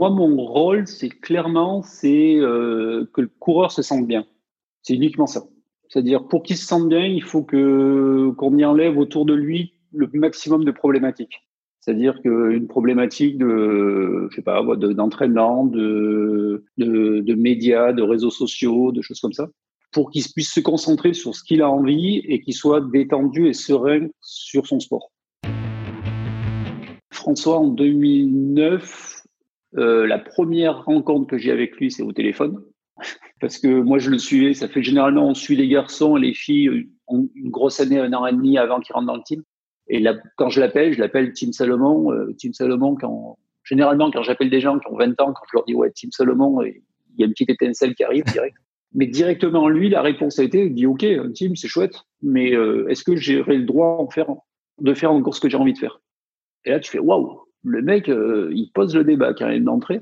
Moi, mon rôle, c'est clairement, c'est euh, que le coureur se sente bien. C'est uniquement ça. C'est-à-dire, pour qu'il se sente bien, il faut que qu'on y enlève autour de lui le maximum de problématiques. C'est-à-dire qu'une problématique de, je sais pas, d'entraînement, de, de, de, médias, de réseaux sociaux, de choses comme ça, pour qu'il puisse se concentrer sur ce qu'il a envie et qu'il soit détendu et serein sur son sport. François, en 2009, euh, la première rencontre que j'ai avec lui, c'est au téléphone. Parce que moi, je le suivais. Ça fait généralement, on suit les garçons et les filles une grosse année, un an et demi avant qu'ils rentrent dans le team. Et là, quand je l'appelle, je l'appelle Team Salomon. Euh, Team Salomon, quand, généralement, quand j'appelle des gens qui ont 20 ans, quand je leur dis ouais, Team Salomon, il y a une petite étincelle qui arrive direct. Mais directement, lui, la réponse a été, il dit OK, team, c'est chouette, mais euh, est-ce que j'aurai le droit en faire, de faire encore ce que j'ai envie de faire? Et là, tu fais waouh, le mec, euh, il pose le débat même d'entrée.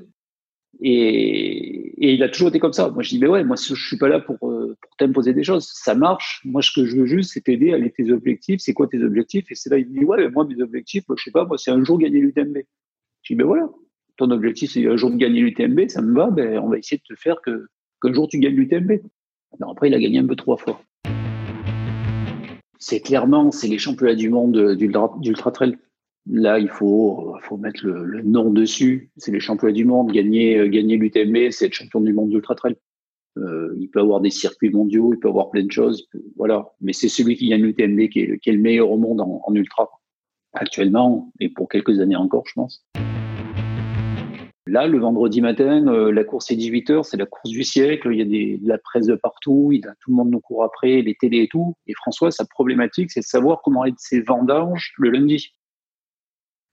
Et, il a toujours été comme ça. Moi, je dis, mais ouais, moi, je suis pas là pour, euh, pour t'imposer des choses. Ça marche. Moi, ce que je veux juste, c'est t'aider à aller tes objectifs. C'est quoi tes objectifs? Et c'est là, il me dit, ouais, moi, mes objectifs, je sais pas, moi, c'est un jour gagner l'UTMB. Je dis, ben voilà, ton objectif, c'est un jour de gagner l'UTMB, ça me va, ben, on va essayer de te faire que, qu'un jour tu gagnes l'UTMB. après, il a gagné un peu trois fois. C'est clairement, c'est les championnats du monde d'ultra trail. Là, il faut, mettre le, nom dessus. C'est les championnats du monde. Gagner, euh, gagner l'UTMB, c'est être champion du monde d'ultra trail. Euh, il peut avoir des circuits mondiaux, il peut avoir plein de choses, voilà. Mais c'est celui qui gagne l'UTMB qui est, qui est, le meilleur au monde en, en, ultra actuellement et pour quelques années encore, je pense. Là, le vendredi matin, euh, la course est 18 h c'est la course du siècle. Il y a de la presse de partout, tout le monde nous court après, les télés et tout. Et François, sa problématique, c'est de savoir comment être ses vendanges le lundi.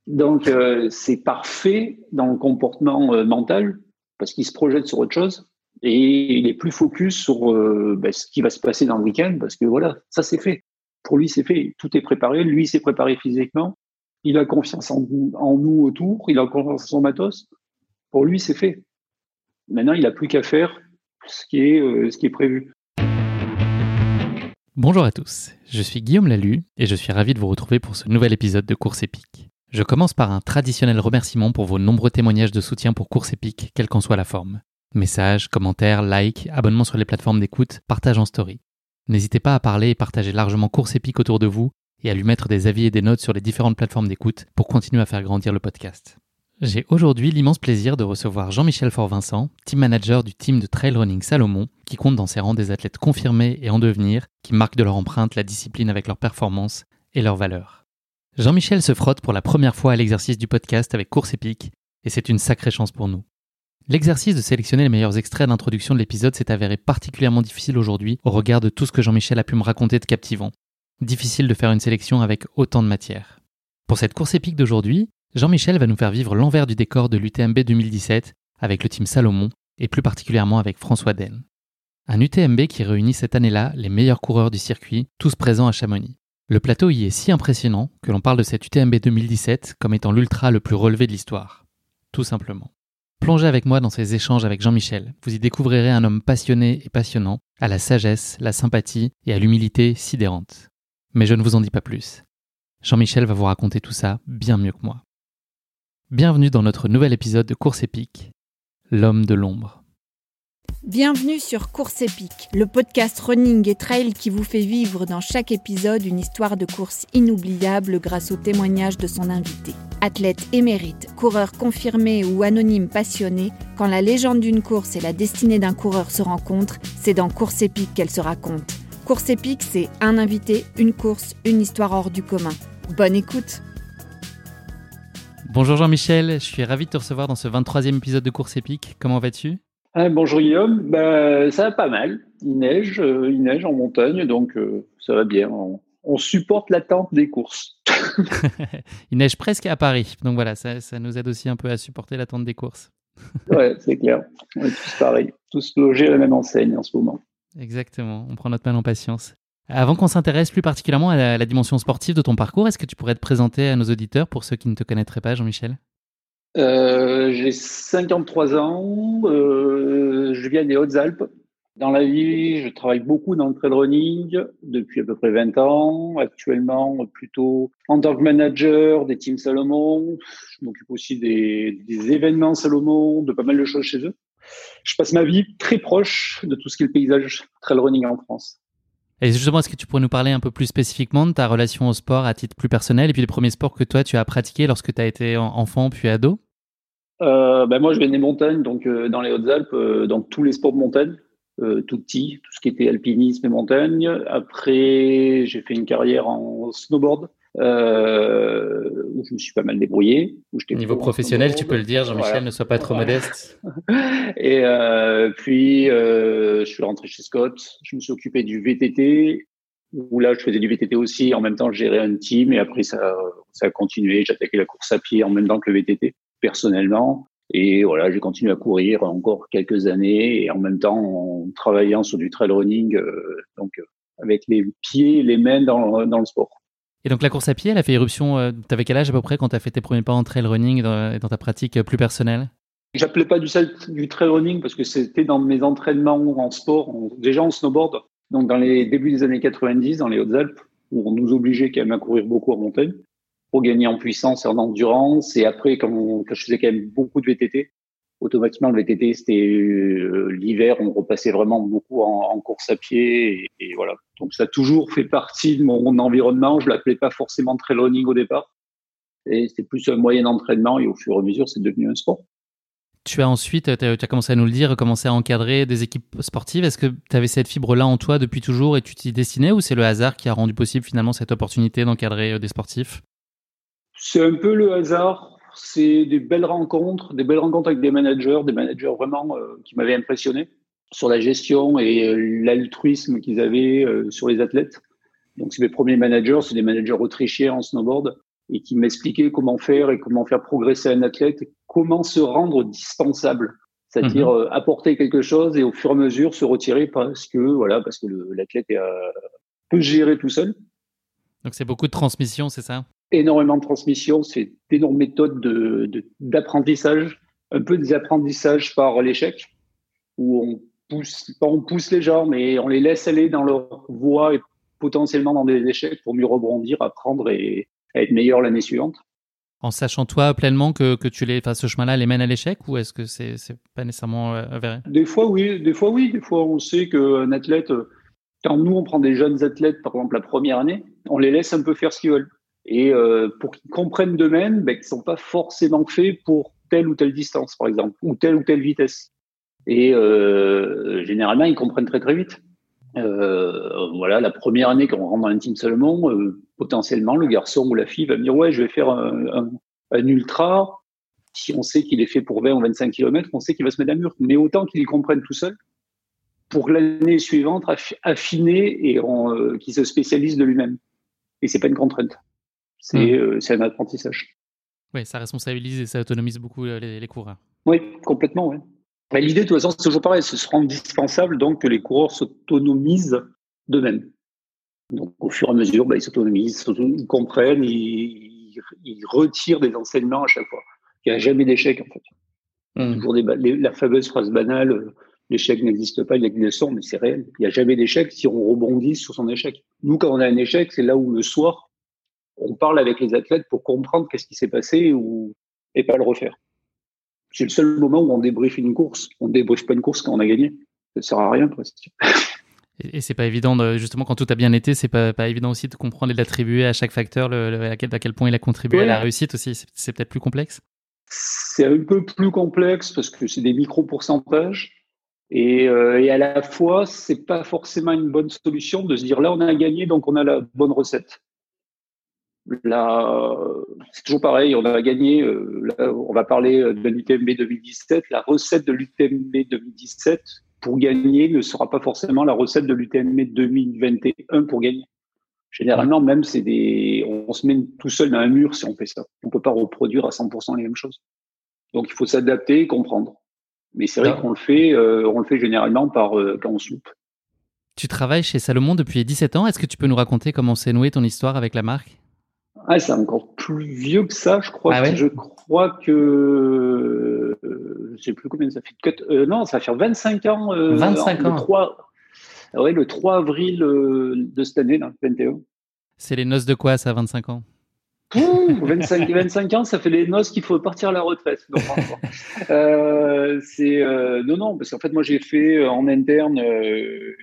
Donc, euh, c'est parfait dans le comportement euh, mental parce qu'il se projette sur autre chose et il est plus focus sur euh, ben, ce qui va se passer dans le week-end parce que voilà, ça c'est fait. Pour lui, c'est fait. Tout est préparé. Lui, s'est préparé physiquement. Il a confiance en, nous autour. Il a confiance en son matos. Pour lui, c'est fait. Maintenant, il n'a plus qu'à faire ce qui est, ce qui est prévu. Bonjour à tous, je suis Guillaume Lalu et je suis ravi de vous retrouver pour ce nouvel épisode de Course épique. Je commence par un traditionnel remerciement pour vos nombreux témoignages de soutien pour Course Épique, quelle qu'en soit la forme. Messages, commentaires, likes, abonnements sur les plateformes d'écoute, partage en story. N'hésitez pas à parler et partager largement Course Épique autour de vous et à lui mettre des avis et des notes sur les différentes plateformes d'écoute pour continuer à faire grandir le podcast. J'ai aujourd'hui l'immense plaisir de recevoir Jean-Michel Fort-Vincent, team manager du team de trail running Salomon, qui compte dans ses rangs des athlètes confirmés et en devenir, qui marquent de leur empreinte la discipline avec leur performance et leurs valeurs. Jean-Michel se frotte pour la première fois à l'exercice du podcast avec Course épique, et c'est une sacrée chance pour nous. L'exercice de sélectionner les meilleurs extraits d'introduction de l'épisode s'est avéré particulièrement difficile aujourd'hui au regard de tout ce que Jean-Michel a pu me raconter de captivant. Difficile de faire une sélection avec autant de matière. Pour cette course épique d'aujourd'hui, Jean-Michel va nous faire vivre l'envers du décor de l'UTMB 2017 avec le team Salomon et plus particulièrement avec François Den. Un UTMB qui réunit cette année-là les meilleurs coureurs du circuit, tous présents à Chamonix. Le plateau y est si impressionnant que l'on parle de cette UTMB 2017 comme étant l'ultra le plus relevé de l'histoire. Tout simplement. Plongez avec moi dans ces échanges avec Jean-Michel. Vous y découvrirez un homme passionné et passionnant, à la sagesse, la sympathie et à l'humilité sidérante. Mais je ne vous en dis pas plus. Jean-Michel va vous raconter tout ça bien mieux que moi. Bienvenue dans notre nouvel épisode de Course épique, L'homme de l'ombre. Bienvenue sur Course épique, le podcast running et trail qui vous fait vivre dans chaque épisode une histoire de course inoubliable grâce au témoignage de son invité. Athlète émérite, coureur confirmé ou anonyme passionné, quand la légende d'une course et la destinée d'un coureur se rencontrent, c'est dans Course épique qu'elle se raconte. Course épique, c'est un invité, une course, une histoire hors du commun. Bonne écoute Bonjour Jean-Michel, je suis ravi de te recevoir dans ce 23e épisode de Course épique. Comment vas-tu? Ah, bonjour Guillaume, ben, ça va pas mal. Il neige, euh, il neige en montagne, donc euh, ça va bien. On, supporte l'attente des courses. il neige presque à Paris, donc voilà, ça, ça, nous aide aussi un peu à supporter l'attente des courses. ouais, c'est clair. On est tous pareils, tous logés à la même enseigne en ce moment. Exactement, on prend notre mal en patience. Avant qu'on s'intéresse plus particulièrement à la, dimension sportive de ton parcours, est-ce que tu pourrais te présenter à nos auditeurs pour ceux qui ne te connaîtraient pas, Jean-Michel? Euh, j'ai 53 ans, euh, je viens des Hautes-Alpes, Dans la vie, je travaille beaucoup dans le trail running depuis à peu près 20 ans. Actuellement, plutôt en tant que manager des teams Salomon. Je m'occupe aussi des, des, événements Salomon, de pas mal de choses chez eux. Je passe ma vie très proche de tout ce qui est le paysage trail running en France. Et justement, est-ce que tu pourrais nous parler un peu plus spécifiquement de ta relation au sport à titre plus personnel et puis les premiers sports que toi tu as pratiqués lorsque tu as été enfant puis ado? Euh, ben moi, je viens des montagnes, donc euh, dans les Hautes-Alpes, euh, dans tous les sports de montagne, euh, tout petit, tout ce qui était alpinisme et montagne. Après, j'ai fait une carrière en snowboard. Euh, où je me suis pas mal débrouillé. Où Niveau professionnel, tu peux le dire, Jean-Michel, ne sois pas trop modeste. et euh, puis, euh, je suis rentré chez Scott. Je me suis occupé du VTT, où là, je faisais du VTT aussi. En même temps, je gérais un team. Et après, ça, ça a continué. J'attaquais la course à pied en même temps que le VTT, personnellement. Et voilà, j'ai continué à courir encore quelques années et en même temps en travaillant sur du trail running, euh, donc euh, avec les pieds les mains dans, dans, le sport. Et donc la course à pied, elle a fait éruption, euh, tu avais quel âge à peu près quand tu as fait tes premiers pas en trail running dans, dans ta pratique plus personnelle? J'appelais pas du, du trail running parce que c'était dans mes entraînements en sport, déjà en snowboard, donc dans les débuts des années 90, dans les Hautes-Alpes, où on nous obligeait quand même à courir beaucoup en montagne gagner en puissance et en endurance. Et après, quand, je faisais quand même beaucoup de VTT, automatiquement le VTT c'était euh, l'hiver, on repassait vraiment beaucoup en, course à pied et, voilà. Donc ça a toujours fait partie de mon, environnement. Je l'appelais pas forcément très running au départ, et c'était plus un moyen d'entraînement et au fur et à mesure c'est devenu un sport. Tu as ensuite, tu as, commencé à nous le dire, commencé à encadrer des équipes sportives. Est-ce que tu avais cette fibre-là en toi depuis toujours et tu t'y destinais ou c'est le hasard qui a rendu possible finalement cette opportunité d'encadrer euh, des sportifs? C'est un peu le hasard. C'est des belles rencontres, des belles rencontres avec des managers, des managers vraiment euh, qui m'avaient impressionné sur la gestion et euh, l'altruisme qu'ils avaient euh, sur les athlètes. Donc, c'est mes premiers managers, c'est des managers autrichiens en snowboard et qui m'expliquaient comment faire et comment faire progresser un athlète, comment se rendre dispensable, c'est-à-dire mhm. apporter quelque chose et au fur et à mesure se retirer parce que voilà, parce que l'athlète peut gérer tout seul. Donc c'est beaucoup de transmission, c'est ça? Énormément de transmission, c'est d'énormes méthodes d'apprentissage, de, un peu des apprentissages par l'échec, où on pousse, pas on pousse les gens, mais on les laisse aller dans leur voie et potentiellement dans des échecs pour mieux rebondir, apprendre et être meilleur l'année suivante. En sachant toi pleinement que, que tu les, enfin, ce chemin-là les mène à l'échec ou est-ce que c'est n'est pas nécessairement euh, avéré? Des fois oui, des fois oui, des fois on sait qu'un athlète, quand nous on prend des jeunes athlètes par exemple la première année, on les laisse un peu faire ce qu'ils veulent et euh, pour qu'ils comprennent d'eux-mêmes ben, qu'ils ne sont pas forcément faits pour telle ou telle distance, par exemple, ou telle ou telle vitesse. Et euh, généralement, ils comprennent très très vite. Euh, voilà, la première année quand on rentre dans team seulement, euh, potentiellement, le garçon ou la fille va me dire ouais, je vais faire un, un, un ultra. Si on sait qu'il est fait pour 20 ou 25 km, on sait qu'il va se mettre à mur. Mais autant qu'il comprenne tout seul, pour l'année suivante, affiner et euh, qu'il se spécialise de lui-même. Et c'est pas une contrainte. Hmm. Euh, c'est un apprentissage. Oui, ça responsabilise et ça autonomise beaucoup euh, les, coureurs. Oui, complètement. Oui. L'idée, de toute façon, c'est toujours pareil, ce sera indispensable donc que les coureurs s'autonomisent d'eux-mêmes. Donc, au fur et à mesure, bah, ils s'autonomisent, ils comprennent, ils, retirent des enseignements à chaque fois. Il n'y a jamais d'échec, en fait. Hmm. Toujours des, la fameuse phrase banale, euh, l'échec n'existe pas, il y a des leçons, mais c'est réel. Il n'y a jamais d'échec si on rebondit sur son échec. Nous, quand on a un échec, c'est là où le soir, on parle avec les athlètes pour comprendre qu'est-ce qui s'est passé ou, et pas le refaire. C'est le seul moment où on débriefe une course. On débriefe pas une course quand on a gagné. Ça sert à rien, presque. Et, c'est pas évident, justement, quand tout a bien été, c'est pas, pas évident aussi de comprendre et d'attribuer à chaque facteur le, à, quel, point il a contribué à la réussite aussi. C'est peut-être plus complexe C'est un peu plus complexe parce que c'est des micro-pourcentages. Et, euh, et, à la fois, c'est pas forcément une bonne solution de se dire là, on a gagné, donc on a la bonne recette. C'est toujours pareil, on a gagné, euh, on va parler de l'UTMB 2017. La recette de l'UTMB 2017 pour gagner ne sera pas forcément la recette de l'UTMB 2021 pour gagner. Généralement, même, c'est des, on se met tout seul dans un mur si on fait ça. On peut pas reproduire à 100% les mêmes choses. Donc, il faut s'adapter et comprendre. Mais c'est vrai qu'on le fait, euh, on le fait généralement par euh, quand on soupe. Tu travailles chez Salomon depuis 17 ans. Est-ce que tu peux nous raconter comment s'est nouée ton histoire avec la marque? Ah, c'est encore plus vieux que ça, je crois. Ah je crois que je sais plus combien ça fait. non, ça va faire 25 ans. 25 ans. Le 3, ouais, le 3 avril de cette année, là, 21. C'est les noces de quoi, ça, 25 ans? 25, 25 ans, ça fait les noces qu'il faut partir à la retraite. euh, c'est euh, non, non, parce qu'en fait, moi, j'ai fait euh, en interne euh,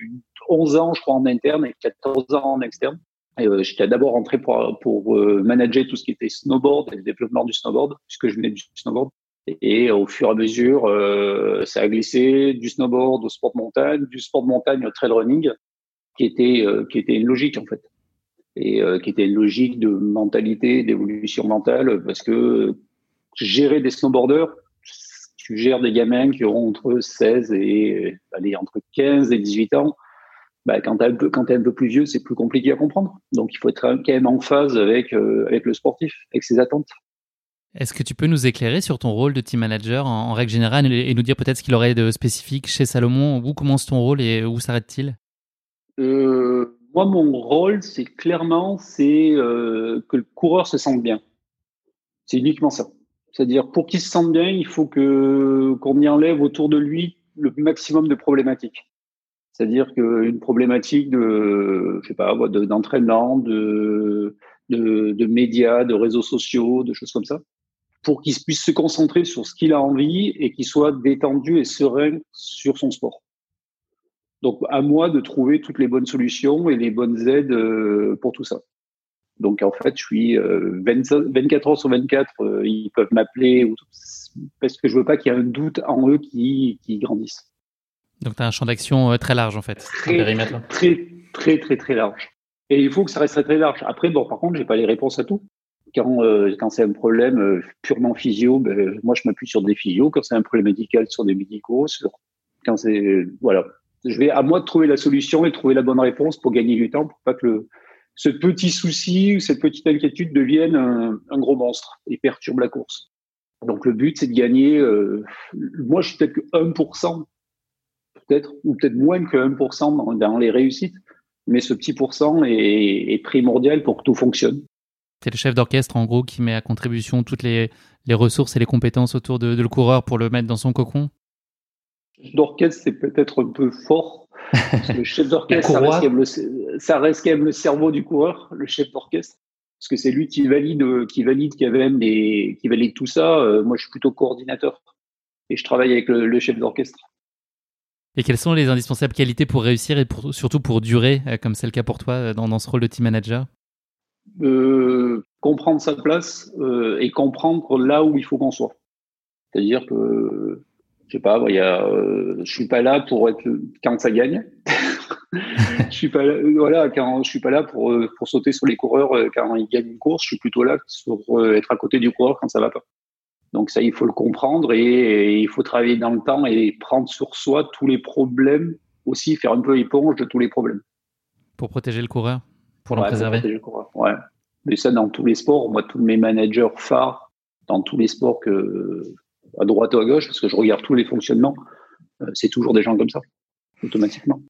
11 ans, je crois, en interne et 14 ans en externe. Euh, J'étais d'abord rentré pour, pour euh, manager tout ce qui était snowboard et le développement du snowboard, puisque je venais du snowboard. Et, au fur et à mesure, ça a glissé du snowboard au sport de montagne, du sport de montagne au trail running, qui était qui était une logique en fait et euh, qui était une logique de mentalité, d'évolution mentale, parce que gérer des snowboarders, tu gères des gamins qui auront entre 16 et allez, entre 15 et 18 ans. Bah, quand tu es, un peu plus vieux, c'est plus compliqué à comprendre. Donc, il faut être quand même en phase avec, euh, avec le sportif, avec ses attentes. Est-ce que tu peux nous éclairer sur ton rôle de team manager en, règle générale et, nous dire peut-être ce qu'il aurait de spécifique chez Salomon? Où commence ton rôle et où s'arrête-t-il? Euh, moi, mon rôle, c'est clairement, c'est euh, que le coureur se sente bien. C'est uniquement ça. C'est-à-dire, pour qu'il se sente bien, il faut que qu'on y enlève autour de lui le maximum de problématiques. C'est-à-dire qu'une problématique de, je sais pas, d'entraînement, de, médias, de réseaux sociaux, de choses comme ça, pour qu'il puisse se concentrer sur ce qu'il a envie et qu'il soit détendu et serein sur son sport. Donc, à moi de trouver toutes les bonnes solutions et les bonnes aides euh, pour tout ça. Donc, en fait, je suis 24 euh, heures sur 24, euh, ils peuvent m'appeler parce que je veux pas qu'il y ait un doute en eux qui, grandissent. Donc, tu as un champ d'action très large, en fait. Très, très, très, très, très large. Et il faut que ça reste très, très large. Après, bon, par contre, j'ai pas les réponses à tout. Quand, quand c'est un problème purement physio, ben, moi, je m'appuie sur des physios. Quand c'est un problème médical, sur des médicaux. Sur... Quand c'est, voilà je vais à moi de trouver la solution et de trouver la bonne réponse pour gagner du temps, pour pas que le, ce petit souci ou cette petite inquiétude devienne un, un, gros monstre et perturbe la course. Donc le but, c'est de gagner. Euh, moi, je suis peut-être que 1%, peut-être, ou peut-être moins que 1% dans, dans, les réussites, mais ce petit pourcent est, est primordial pour que tout fonctionne. C'est le chef d'orchestre, en gros, qui met à contribution toutes les, les ressources et les compétences autour de, de le coureur pour le mettre dans son cocon d'orchestre, c'est peut-être un peu fort. le chef d'orchestre, ça, reste quand même le cerveau du coureur, le chef d'orchestre. Parce que c'est lui qui valide, qui valide, qui, même des, qui valide tout ça. Euh, moi, je suis plutôt coordinateur. Et je travaille avec le, chef d'orchestre. Et quelles sont les indispensables qualités pour réussir et surtout pour durer, euh, comme c'est le cas pour toi euh, dans, ce rôle de team manager? Comprendre sa place et comprendre là où il faut qu'on soit. C'est-à-dire que je sais pas, il y a, euh, je suis pas là pour être quand ça gagne. je suis pas là, voilà, quand je suis pas là pour euh, pour sauter sur les coureurs euh, quand ils gagnent une course. Je suis plutôt là pour être à côté du coureur quand ça va pas. Donc ça, il faut le comprendre et, il faut travailler dans le temps et prendre sur soi tous les problèmes aussi, faire un peu éponge de tous les problèmes. Pour protéger le coureur, pour l'en préserver. protéger le coureur, ouais. Mais ça, dans tous les sports, moi, tous mes managers phares, dans tous les sports que à droite ou à gauche, parce que je regarde tous les fonctionnements, euh, c'est toujours des gens comme ça, automatiquement.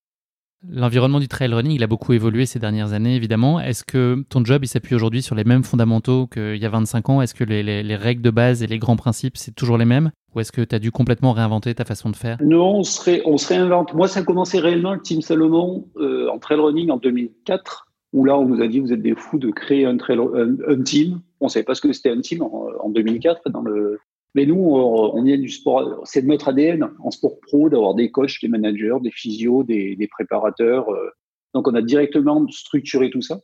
L'environnement du trail running, il a beaucoup évolué ces dernières années, évidemment. Est-ce que ton job, il s'appuie aujourd'hui sur les mêmes fondamentaux qu'il y a 25 ans? Est-ce que les, règles de base et les grands principes, c'est toujours les mêmes? Ou est-ce que tu as dû complètement réinventer ta façon de faire? Non, on se, réinvente. Moi, ça a commencé réellement, le Team Salomon, euh, en trail running en 2004, où là, on nous a dit, vous êtes des fous de créer un, trail, un, team. On ne savait pas ce que c'était un team en, en 2004 dans le, mais nous, on vient du sport, c'est de notre ADN en sport pro d'avoir des coachs, des managers, des physios, des, préparateurs. Euh. Donc, on a directement structuré tout ça.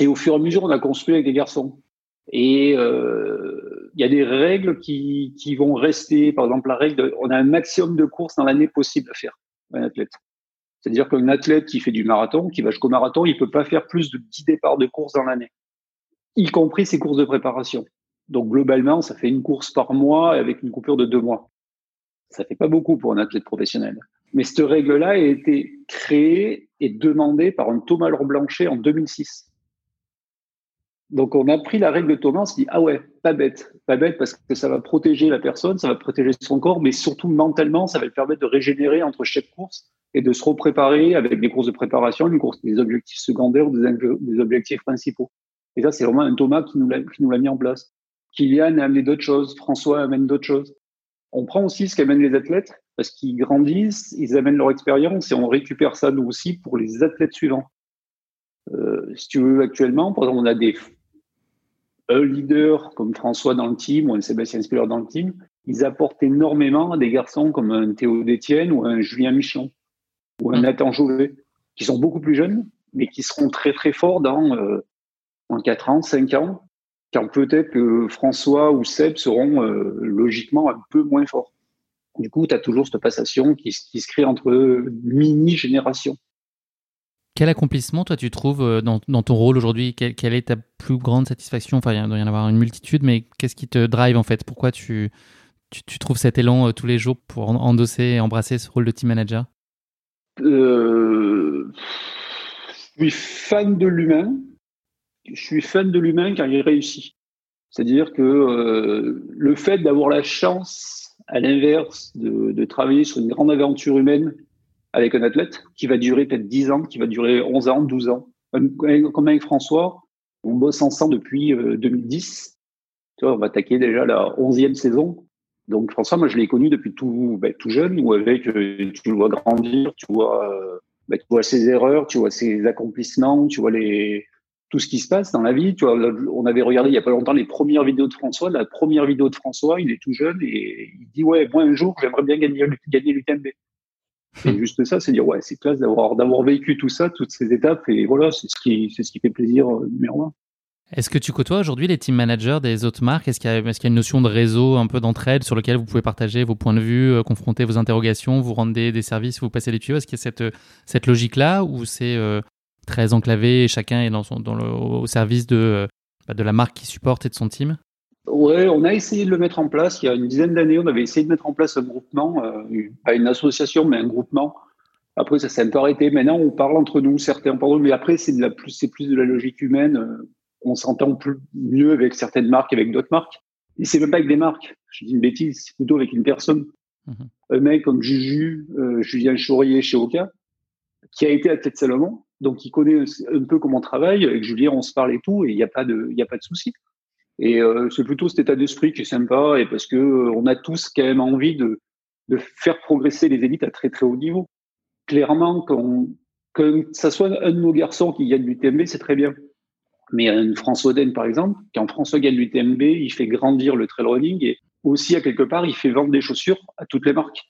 Et au fur et à mesure, on a construit avec des garçons. Et euh, il y a des règles qui, vont rester. Par exemple, la règle, de, on a un maximum de courses dans l'année possible à faire, un athlète. C'est-à-dire qu'un athlète qui fait du marathon, qui va jusqu'au marathon, il peut pas faire plus de 10 départs de course dans l'année, y compris ses courses de préparation. Donc globalement, ça fait une course par mois avec une coupure de deux mois. Ça fait pas beaucoup pour un athlète professionnel. Mais cette règle-là a été créée et demandée par un Thomas Laure Blanchet en 2006. Donc on a pris la règle de Thomas, on s'est dit ah ouais, pas bête, pas bête parce que ça va protéger la personne, ça va protéger son corps, mais surtout mentalement, ça va lui permettre de régénérer entre chaque course et de se repréparer avec des courses de préparation, des courses des objectifs secondaires ou des, objectifs principaux. Et ça, c'est vraiment un Thomas qui nous l'a mis en place. Kylian a amené d'autres choses, François amène d'autres choses. On prend aussi ce qu'amènent les athlètes parce qu'ils grandissent, ils amènent leur expérience et on récupère ça nous aussi pour les athlètes suivants. Euh, si tu veux, actuellement, par exemple, on a des un leader comme François dans le team ou un Sébastien Spiller dans le team, ils apportent énormément à des garçons comme un Théo Détienne ou un Julien Michon ou un mm. Nathan Jouvet, qui sont beaucoup plus jeunes, mais qui seront très très forts dans, euh, 4 ans, 5 ans, quand peut-être que François ou Seb seront euh, logiquement un peu moins forts. Du coup, tu as toujours cette passation qui, qui se crée entre mini-générations. Quel accomplissement, toi, tu trouves euh, dans, ton rôle aujourd'hui? Quelle, est ta plus grande satisfaction? Enfin, il doit y en avoir une multitude, mais qu'est-ce qui te drive en fait? Pourquoi tu, tu, trouves cet élan euh, tous les jours pour endosser et embrasser ce rôle de team manager? Euh, Je suis fan de l'humain. Je suis fan de l'humain quand il réussit. C'est-à-dire que le fait d'avoir la chance, à l'inverse, de, travailler sur une grande aventure humaine avec un athlète qui va durer peut-être 10 ans, qui va durer 11 ans, 12 ans. Comme avec François, on bosse ensemble depuis 2010. Euh, tu vois, on va attaquer déjà la 11e saison. Donc François, moi je l'ai connu depuis tout, ben, jeune, avec euh, tu le vois grandir, euh, ben, tu vois ses erreurs, tu vois ses accomplissements, tu vois les tout ce qui se passe dans la vie. Tu vois, on avait regardé il y a pas longtemps les premières vidéos de François. La première vidéo de François, il est tout jeune et il dit ouais, moi un jour j'aimerais bien gagner, gagner l'UTMB. C'est juste ça, c'est dire ouais, c'est classe d'avoir d'avoir vécu tout ça, toutes ces étapes, et voilà, c'est ce qui c'est ce qui fait plaisir euh, numéro un. Est-ce que tu côtoies aujourd'hui les team managers des autres marques? Est-ce qu'il y, a, est y a une notion de réseau un peu d'entraide sur lequel vous pouvez partager vos points de vue, euh, confronter vos interrogations, vous rendre des, services, vous passez les tuyaux? Est-ce qu'il y a cette, cette logique-là ou c'est euh, très enclavé et chacun est dans son, dans le, au service de, bah, de la marque qui supporte et de son team Ouais, on a essayé de le mettre en place. Il y a une dizaine d'années, on avait essayé de mettre en place un groupement, euh, pas une association, mais un groupement. Après, ça s'est un peu arrêté. Maintenant, on parle entre nous, certains pardon, mais après, c'est de la plus, c'est plus de la logique humaine. Euh, on s'entend plus, mieux avec certaines marques, avec d'autres marques. Et c'est même pas avec des marques. Je dis une bêtise, c'est plutôt avec une personne. Mhm. Un mec comme Juju, euh, Julien Chaurier chez Oka, qui a été à Tête Salomon, donc il connaît un peu comment on travaille. Avec Julien, on se parle et tout, et il n'y a pas de, il a pas de souci. Et euh, c'est plutôt cet état d'esprit qui est sympa, et parce que euh, on a tous quand même envie de, de faire progresser les élites à très très haut niveau. Clairement, que ça soit un de nos garçons qui gagne l'UTMB, c'est très bien. Mais un François Den, par exemple, quand François gagne l'UTMB, il fait grandir le trail running et aussi, à quelque part, il fait vendre des chaussures à toutes les marques.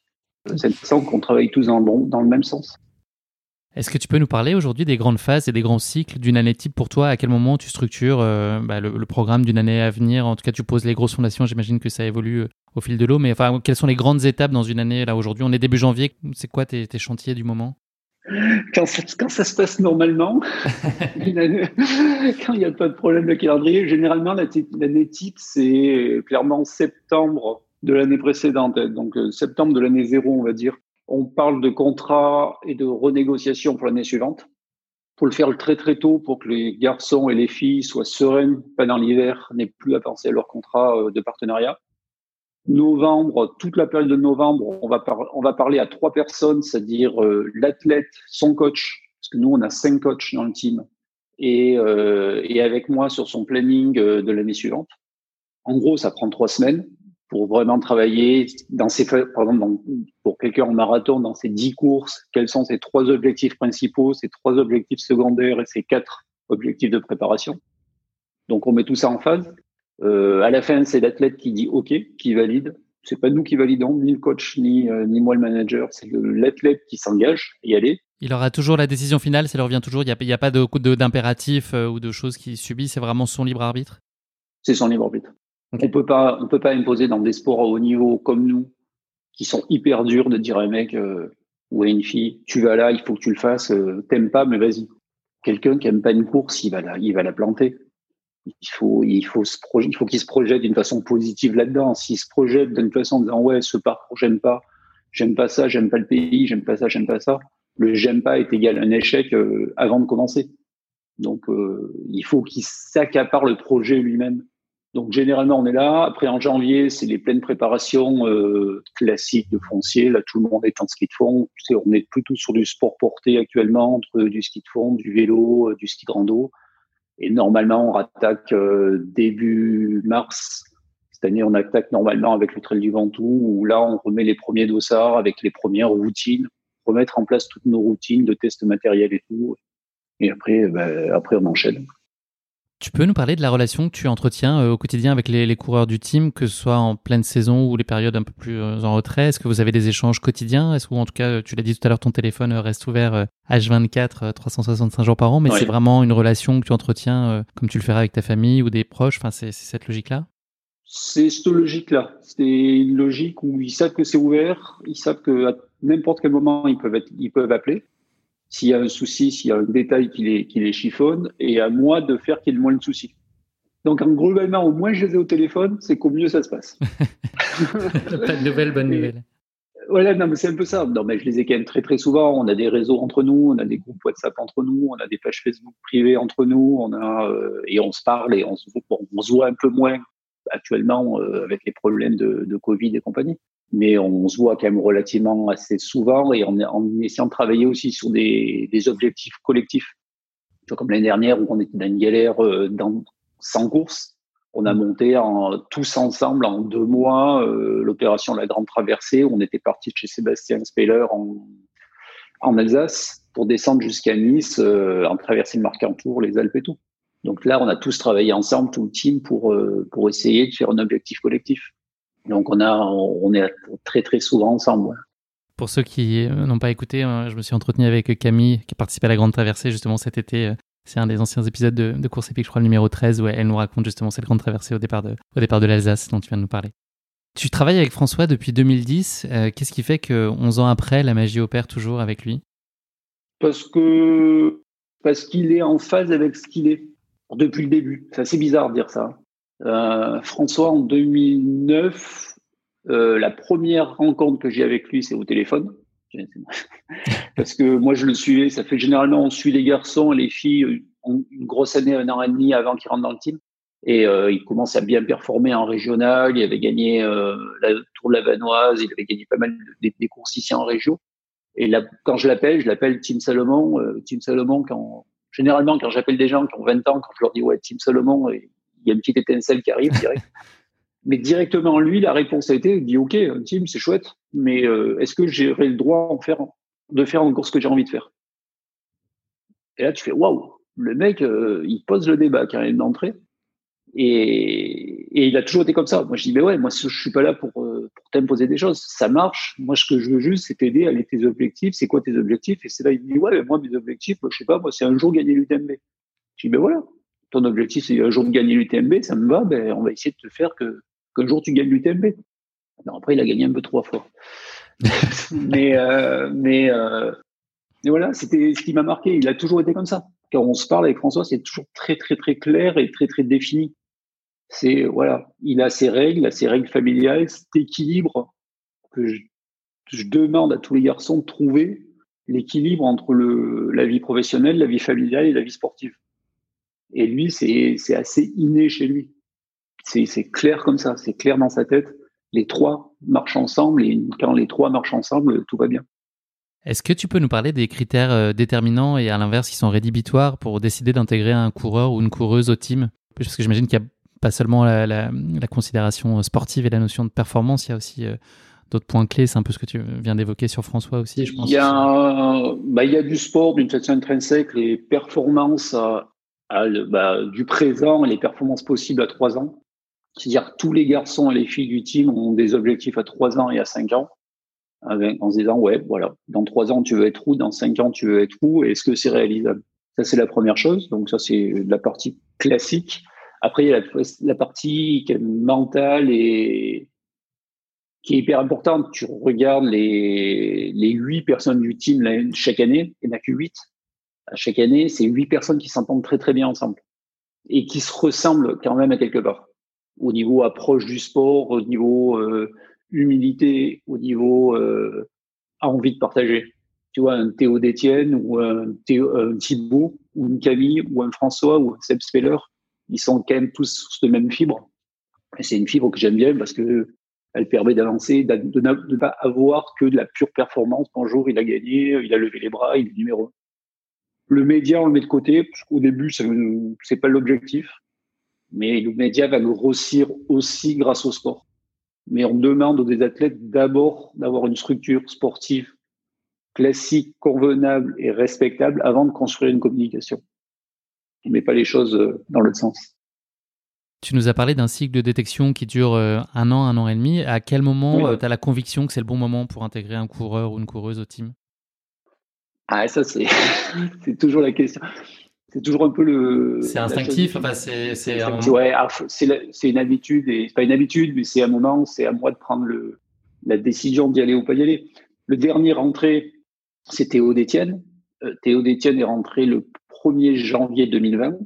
C'est intéressant qu'on travaille tous dans le, dans le même sens. Est-ce que tu peux nous parler aujourd'hui des grandes phases et des grands cycles d'une année type pour toi? À quel moment tu structures euh, bah, le, programme d'une année à venir? En tout cas, tu poses les grosses fondations. J'imagine que ça évolue euh, au fil de l'eau. Mais enfin, quelles sont les grandes étapes dans une année Là, aujourd'hui, on est début janvier. C'est quoi tes, chantiers du moment? Quand ça, se passe normalement, quand il n'y a pas de problème de calendrier, généralement, l'année type, c'est clairement septembre de l'année précédente. Donc, euh, septembre de l'année zéro, on va dire on parle de contrat et de renégociation pour l'année suivante. Pour le faire très très tôt pour que les garçons et les filles soient sereins pendant l'hiver, n'aient plus à penser à leur contrat euh, de partenariat. Novembre, toute la période de novembre, on va, parler à trois personnes, c'est-à-dire euh, l'athlète, son coach, parce que nous on a cinq coachs dans le team, et, euh, et avec moi sur son planning de l'année suivante. En gros, ça prend trois semaines pour vraiment travailler dans ces, par exemple, pour quelqu'un en marathon, dans ces dix courses, quels sont ces trois objectifs principaux, ces trois objectifs secondaires et ces quatre objectifs de préparation. Donc, on met tout ça en phase. Euh, à la fin, c'est l'athlète qui dit OK, qui valide. C'est pas nous qui validons, ni le coach, ni, euh, ni moi le manager. C'est l'athlète qui s'engage à y aller. Il aura toujours la décision finale, ça lui revient toujours. Il n'y a, a, pas d'impératif de, euh, ou de choses qu'il subit. C'est vraiment son libre arbitre? C'est son libre arbitre. On peut pas, on peut pas imposer dans des sports à haut niveau comme nous, qui sont hyper durs, de dire à un mec euh, ou à une fille, tu vas là, il faut que tu le fasses, euh, t'aimes pas, mais vas-y. Quelqu'un qui aime pas une course, il va la, il va la planter. Il faut, il faut se il faut qu'il se projette d'une façon positive là-dedans. S'il se projette d'une façon en disant ouais, ce parcours j'aime pas, j'aime pas ça, j'aime pas le pays, j'aime pas ça, j'aime pas ça. Le j'aime pas est égal à un échec euh, avant de commencer. Donc il faut qu'il s'accapare le projet lui-même donc généralement on est là. Après en janvier, c'est les pleines préparations euh, classiques de foncier. Là tout le monde est en ski de fond. on est plutôt sur du sport porté actuellement entre du ski de fond, du vélo, euh, du ski de rando. Et normalement on rattaque euh, début mars, Cette année, on attaque normalement avec le Trail du Ventoux, où là, on remet les premiers dossards avec les premières routines, remettre en place toutes nos routines de tests matériels et tout. Et après, ben, après on enchaîne. Tu peux nous parler de la relation que tu entretiens euh, au quotidien avec les, coureurs du team, que ce soit en pleine saison ou les périodes un peu plus euh, en retrait? Est-ce que vous avez des échanges quotidiens? Est-ce que, en tout cas, tu l'as dit tout à l'heure, ton téléphone euh, reste ouvert H24, 365 jours par an, mais c'est vraiment une relation que tu entretiens comme tu le ferais avec ta famille ou des proches? Enfin, c'est cette logique-là? C'est cette logique-là. C'est une logique où ils savent que c'est ouvert, ils savent qu'à n'importe quel moment, ils peuvent, être, ils peuvent appeler s'il y a un souci, s'il y a un détail qui les, qui les chiffonne, et à moi de faire qu'il y ait le moins de soucis. Donc, en globalement, au moins je les ai au téléphone, c'est qu'au mieux ça se passe. Pas de nouvelles, bonne nouvelle. Voilà, non, mais c'est un peu ça. Non, mais je les ai quand même très, très souvent. On a des réseaux entre nous, on a des groupes WhatsApp entre nous, on a des pages Facebook privées entre nous, on a, euh, et on se parle et on se, on se voit un peu moins actuellement euh, avec les problèmes de, de Covid et compagnie mais on se voit quand même relativement assez souvent et en, en essayant de travailler aussi sur des, des objectifs collectifs. Comme l'année dernière où on était dans une galère euh, dans, sans course, on a monté en, tous ensemble en deux mois euh, l'opération La Grande Traversée. Où on était parti de chez Sébastien Speller en, en Alsace pour descendre jusqu'à Nice, euh, en traverser le Marcantour, les Alpes et tout. Donc là, on a tous travaillé ensemble, tout le team, pour, pour essayer de faire un objectif collectif. Donc on a, on est très très souvent ensemble. Pour ceux qui euh, n'ont pas écouté, euh, je me suis entretenu avec Camille qui a participé à la Grande Traversée justement cet été. Euh, c'est un des anciens épisodes de, de Course épique, je crois le numéro 13, où elle nous raconte justement cette Grande Traversée au départ de, au départ de l'Alsace dont tu viens de nous parler. Tu travailles avec François depuis 2010. Qu'est-ce qui fait que 11 ans après, la magie opère toujours avec lui? Parce que parce qu'il est en phase avec ce qu'il est depuis le début. C'est assez bizarre de dire ça. Euh, François, en 2009, euh, la première rencontre que j'ai avec lui, c'est au téléphone. Parce que moi, je le suivais. Ça fait généralement, on suit les garçons et les filles une grosse année, un an et demi avant qu'ils rentrent dans le team. Et euh, il commence à bien performer en régional. Il avait gagné euh, la Tour de la Vanoise. Il avait gagné pas mal des, des courses ici en région. Et là, quand je l'appelle, je l'appelle Team Salomon. Euh, Team Salomon, quand, généralement, quand j'appelle des gens qui ont 20 ans, quand je leur dis ouais, Team Salomon, et il y a une petite étincelle qui arrive direct. mais directement, lui, la réponse a été, il dit, OK, team, c'est chouette, mais euh, est-ce que j'aurai le droit en faire, de faire encore ce que j'ai envie de faire? Et là, tu fais, waouh, le mec, euh, il pose le débat quand même d'entrée. Et, et, il a toujours été comme ça. Moi, je dis, mais ouais, moi, je suis pas là pour, euh, pour t'imposer des choses. Ça marche. Moi, ce que je veux juste, c'est t'aider à aller tes objectifs. C'est quoi tes objectifs? Et c'est là, il me dit, ouais, mais moi, mes objectifs, je sais pas, moi, c'est un jour gagner l'UTMB. Je dis, ben voilà, ton objectif c'est un jour de gagner l'UTMB, ça me va, ben, on va essayer de te faire que qu'un jour tu gagnes l'UTMB. après, il a gagné un peu trois fois. mais euh, mais, euh, mais voilà, c'était ce qui m'a marqué. Il a toujours été comme ça. Quand on se parle avec François, c'est toujours très très très clair et très très défini. C'est voilà, il a ses règles, ses règles familiales, cet équilibre que je, demande à tous les garçons de trouver l'équilibre entre le, la vie professionnelle, la vie familiale et la vie sportive. Et lui, c'est assez inné chez lui. C'est clair comme ça, c'est clair dans sa tête. Les trois marchent ensemble et quand les trois marchent ensemble, tout va bien. Est-ce que tu peux nous parler des critères euh, déterminants et à l'inverse qui sont rédhibitoires pour décider d'intégrer un coureur ou une coureuse au team? Parce que j'imagine qu'il n'y a pas seulement la, considération sportive et la notion de performance, il y a aussi euh, d'autres points clés. C'est un peu ce que tu viens d'évoquer sur François aussi, je pense. Il y a, bah, du sport d'une façon intrinsèque, les performances bah, du présent et les performances possibles à trois ans. C'est-à-dire tous les garçons et les filles du team ont des objectifs à trois ans et à cinq ans, en se disant ouais voilà, dans trois ans tu veux être où, dans cinq ans tu veux être où, est-ce que c'est réalisable? Ça c'est la première chose. Donc ça c'est la partie classique. Après il y a la, partie mentale et qui est hyper importante. Tu regardes les les huit personnes du team chaque année, il n'y en a que huit chaque année, c'est huit personnes qui s'entendent très très bien ensemble et qui se ressemblent quand même à quelque part au niveau approche du sport, au niveau euh, humilité, au niveau euh, envie de partager. Tu vois, un Théo d'Étienne ou un, Théo, Thibaut ou une Camille ou un François ou un Seb Speller, ils sont quand même tous sur cette même fibre. Et c'est une fibre que j'aime bien parce que elle permet d'avancer, de ne pas avoir que de la pure performance. Bonjour, il a gagné, il a levé les bras, il est numéro. Le média, on le met de côté, parce qu'au début, c'est pas l'objectif. Mais le média va grossir aussi grâce au sport. Mais on demande aux athlètes d'abord d'avoir une structure sportive classique, convenable et respectable avant de construire une communication. On met pas les choses euh, dans l'autre sens. Tu nous as parlé d'un cycle de détection qui dure euh, un an, un an et demi. À quel moment tu as la conviction que c'est le bon moment pour intégrer un coureur ou une coureuse au team? Ah, ça, c'est, toujours la question. C'est toujours un peu le. C'est instinctif, enfin, c'est, c'est un Ouais, ah, une habitude, et pas une habitude, mais c'est un moment, c'est à moi de prendre le, la décision d'y aller ou pas y aller. Le dernier rentré, c'est Théo Détienne. Euh, Théo Détienne est rentré le 1er janvier 2020.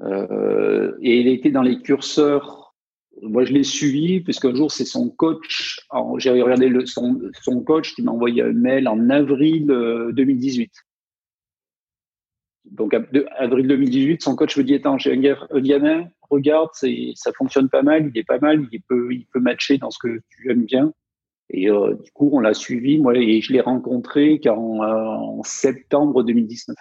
Euh, et il était dans les curseurs moi, je l'ai suivi puisqu'un jour, c'est son coach. J'ai regardé son, son, coach qui m'a envoyé un mail en avril 2018. Euh, Donc, avril 2018, son coach me dit Attends, j'ai un, gamin, regarde, ça fonctionne pas mal, il est pas mal, il peut, il peut matcher dans ce que tu aimes bien. Et euh, du coup, on l'a suivi, moi, et je l'ai rencontré en septembre 2019.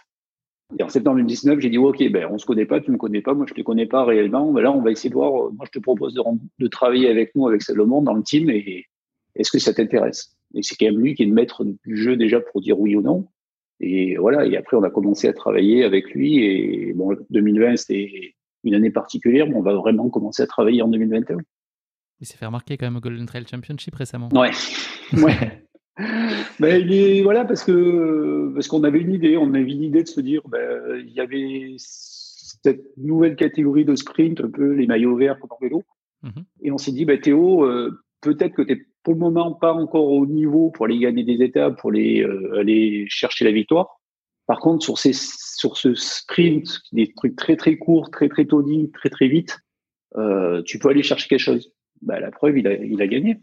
Et en septembre 2019, j'ai dit, OK, ben, on se connaît pas, tu me connais pas, moi je te connais pas réellement. Ben là, on va essayer de voir, euh, moi je te propose de, de travailler avec nous, avec Salomon, dans le team, et est-ce que ça t'intéresse? Et c'est quand même lui qui est le maître du jeu déjà pour dire oui ou non. Et voilà, et après on a commencé à travailler avec lui, et bon, 2020 c'était une année particulière, mais on va vraiment commencer à travailler en 2021. Il s'est fait remarquer quand même au Golden Trail Championship récemment. Ouais, ouais. Ben, il est, voilà, parce que parce qu'on avait une idée, on avait une idée de se dire, ben, il y avait cette nouvelle catégorie de sprint, un peu les maillots verts comme en vélo, mhm. et on s'est dit, ben, Théo, euh, peut-être que tu n'es pour le moment pas encore au niveau pour aller gagner des étapes, pour aller, euh, aller chercher la victoire. Par contre, sur, ces, sur ce sprint, des trucs très très courts, très très toniques, très très vite, euh, tu peux aller chercher quelque chose. Ben, la preuve, il a, il a gagné.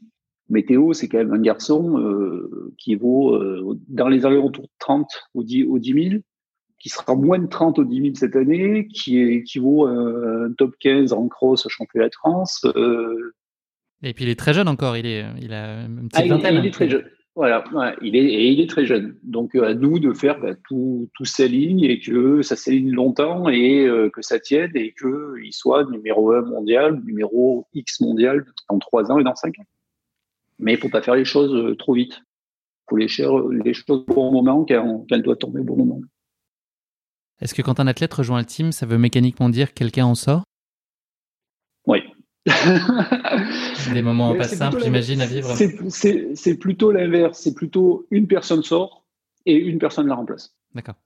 Météo, c'est quand même un garçon euh, qui vaut euh, dans les alentours de 30 au 10, au 10 000, qui sera moins de 30 au 10 000 cette année, qui, est, qui vaut euh, un top 15 en cross au championnat de France. Et puis il est très jeune encore, il, est, il a une petite ah, vingtaine. Il, est très jeune. Voilà, il est, et il est très jeune. Donc à nous de faire bah, tout, tout s'aligne et que ça s'aligne longtemps et que ça tienne et qu'il soit numéro 1 mondial, numéro X mondial dans 3 ans et dans 5 ans. Mais il faut pas faire les choses euh, trop vite. Il faut les, les choses au bon moment quand, elles doivent tomber au bon moment. Est-ce que quand un athlète rejoint le team, ça veut mécaniquement dire que quelqu'un en sort? Oui. Des moments pas simples, j'imagine, à vivre. C'est plutôt l'inverse. C'est plutôt une personne sort et une personne la remplace. D'accord.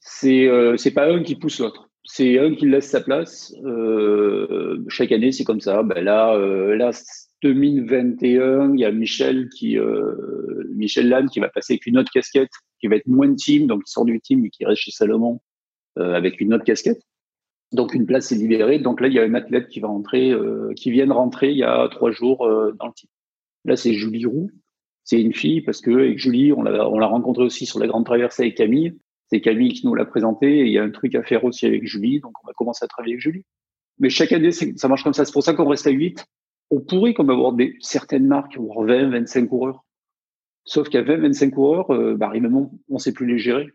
C'est euh, pas un qui pousse l'autre. C'est un qui laisse sa place. Euh, chaque année, c'est comme ça. Ben là, euh, là 2021, il y a Michel qui, euh, Michel Lannes qui va passer avec une autre casquette, qui va être moins de team, donc il sort du team et qui reste chez Salomon euh, avec une autre casquette. Donc une place est libérée. Donc là, il y a un athlète qui va rentrer, euh, qui vient de rentrer il y a trois jours dans le team. Là, c'est Julie Roux. C'est une fille parce que avec Julie, on l'a, on rencontrée aussi sur la grande traversée avec Camille. C'est Camille qui nous l'a présenté et il y a un truc à faire aussi avec Julie. Donc on va commencer à travailler avec Julie. Mais chaque année, ça marche comme ça. C'est pour ça qu'on reste à 8 on pourrait comme avoir des, certaines marques avoir 20, 25 coureurs. Sauf qu'à 20, 25 coureurs, euh, bah, on ne sait plus les gérer.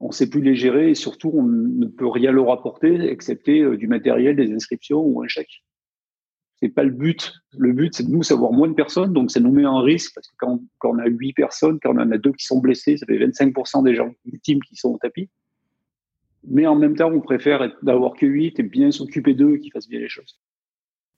On ne sait plus les gérer et surtout, on ne peut rien leur apporter excepté euh, du matériel, des inscriptions ou un chèque. C'est pas le but. Le but, c'est de nous savoir moins de personnes, donc ça nous met en risque parce que quand, on a 8 personnes, quand on en a deux qui sont blessés, ça fait 25% des gens ultimes qui sont au tapis. Mais en même temps, on préfère d'avoir que 8 et bien s'occuper d'eux qui fassent bien les choses.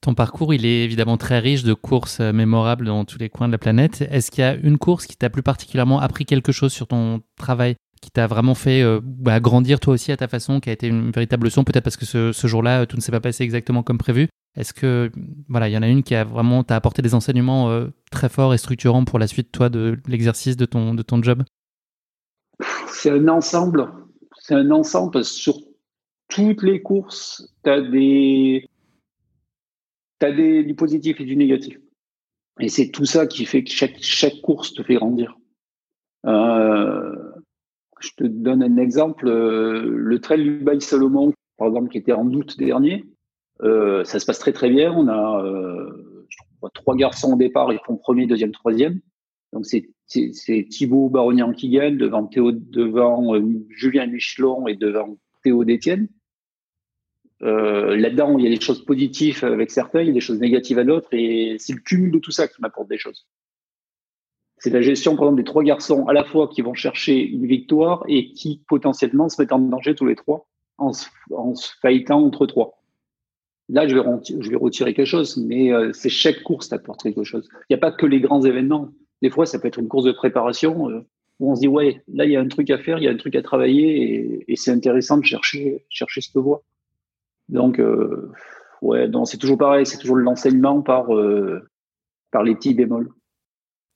Ton parcours, il est évidemment très riche de courses euh, mémorables dans tous les coins de la planète. Est-ce qu'il y a une course qui t'a plus particulièrement appris quelque chose sur ton travail, qui t'a vraiment fait euh, bah, grandir toi aussi à ta façon, qui a été une véritable leçon, peut-être parce que ce, jour-là, tout ne s'est pas passé exactement comme prévu? Est-ce que voilà, il y en a une qui a vraiment apporté des enseignements euh, très forts et structurants pour la suite, toi, de l'exercice de ton, job? C'est un ensemble. C'est un ensemble sur toutes les courses, tu as des tu as des, du positif et du négatif. Et c'est tout ça qui fait que chaque, chaque course te fait grandir. Euh, je te donne un exemple. Euh, le trail du Bail Salomon, par exemple, qui était en août dernier, euh, ça se passe très très bien. On a euh, trois garçons au départ, ils font premier, deuxième, troisième. Donc c'est Thibaut Barognan qui gagne devant Théo, devant euh, Julien Michelon et devant Théo Détienne. Euh, là-dedans, il y a des choses positives avec certains, il y a des choses négatives à d'autres, et c'est le cumul de tout ça qui m'apporte des choses. C'est la gestion, par exemple, des trois garçons à la fois qui vont chercher une victoire et qui potentiellement se mettent en danger tous les trois en se, en faillitant entre trois. Là, je vais, je vais retirer quelque chose, mais euh, c'est chaque course qui apporte quelque chose. Il n'y a pas que les grands événements. Des fois, ça peut être une course de préparation euh, où on se dit, ouais, là, il y a un truc à faire, il y a un truc à travailler, et, et c'est intéressant de chercher, chercher ce que voit. Donc, euh, ouais, c'est toujours pareil, c'est toujours l'enseignement par, euh, par les petits bémols.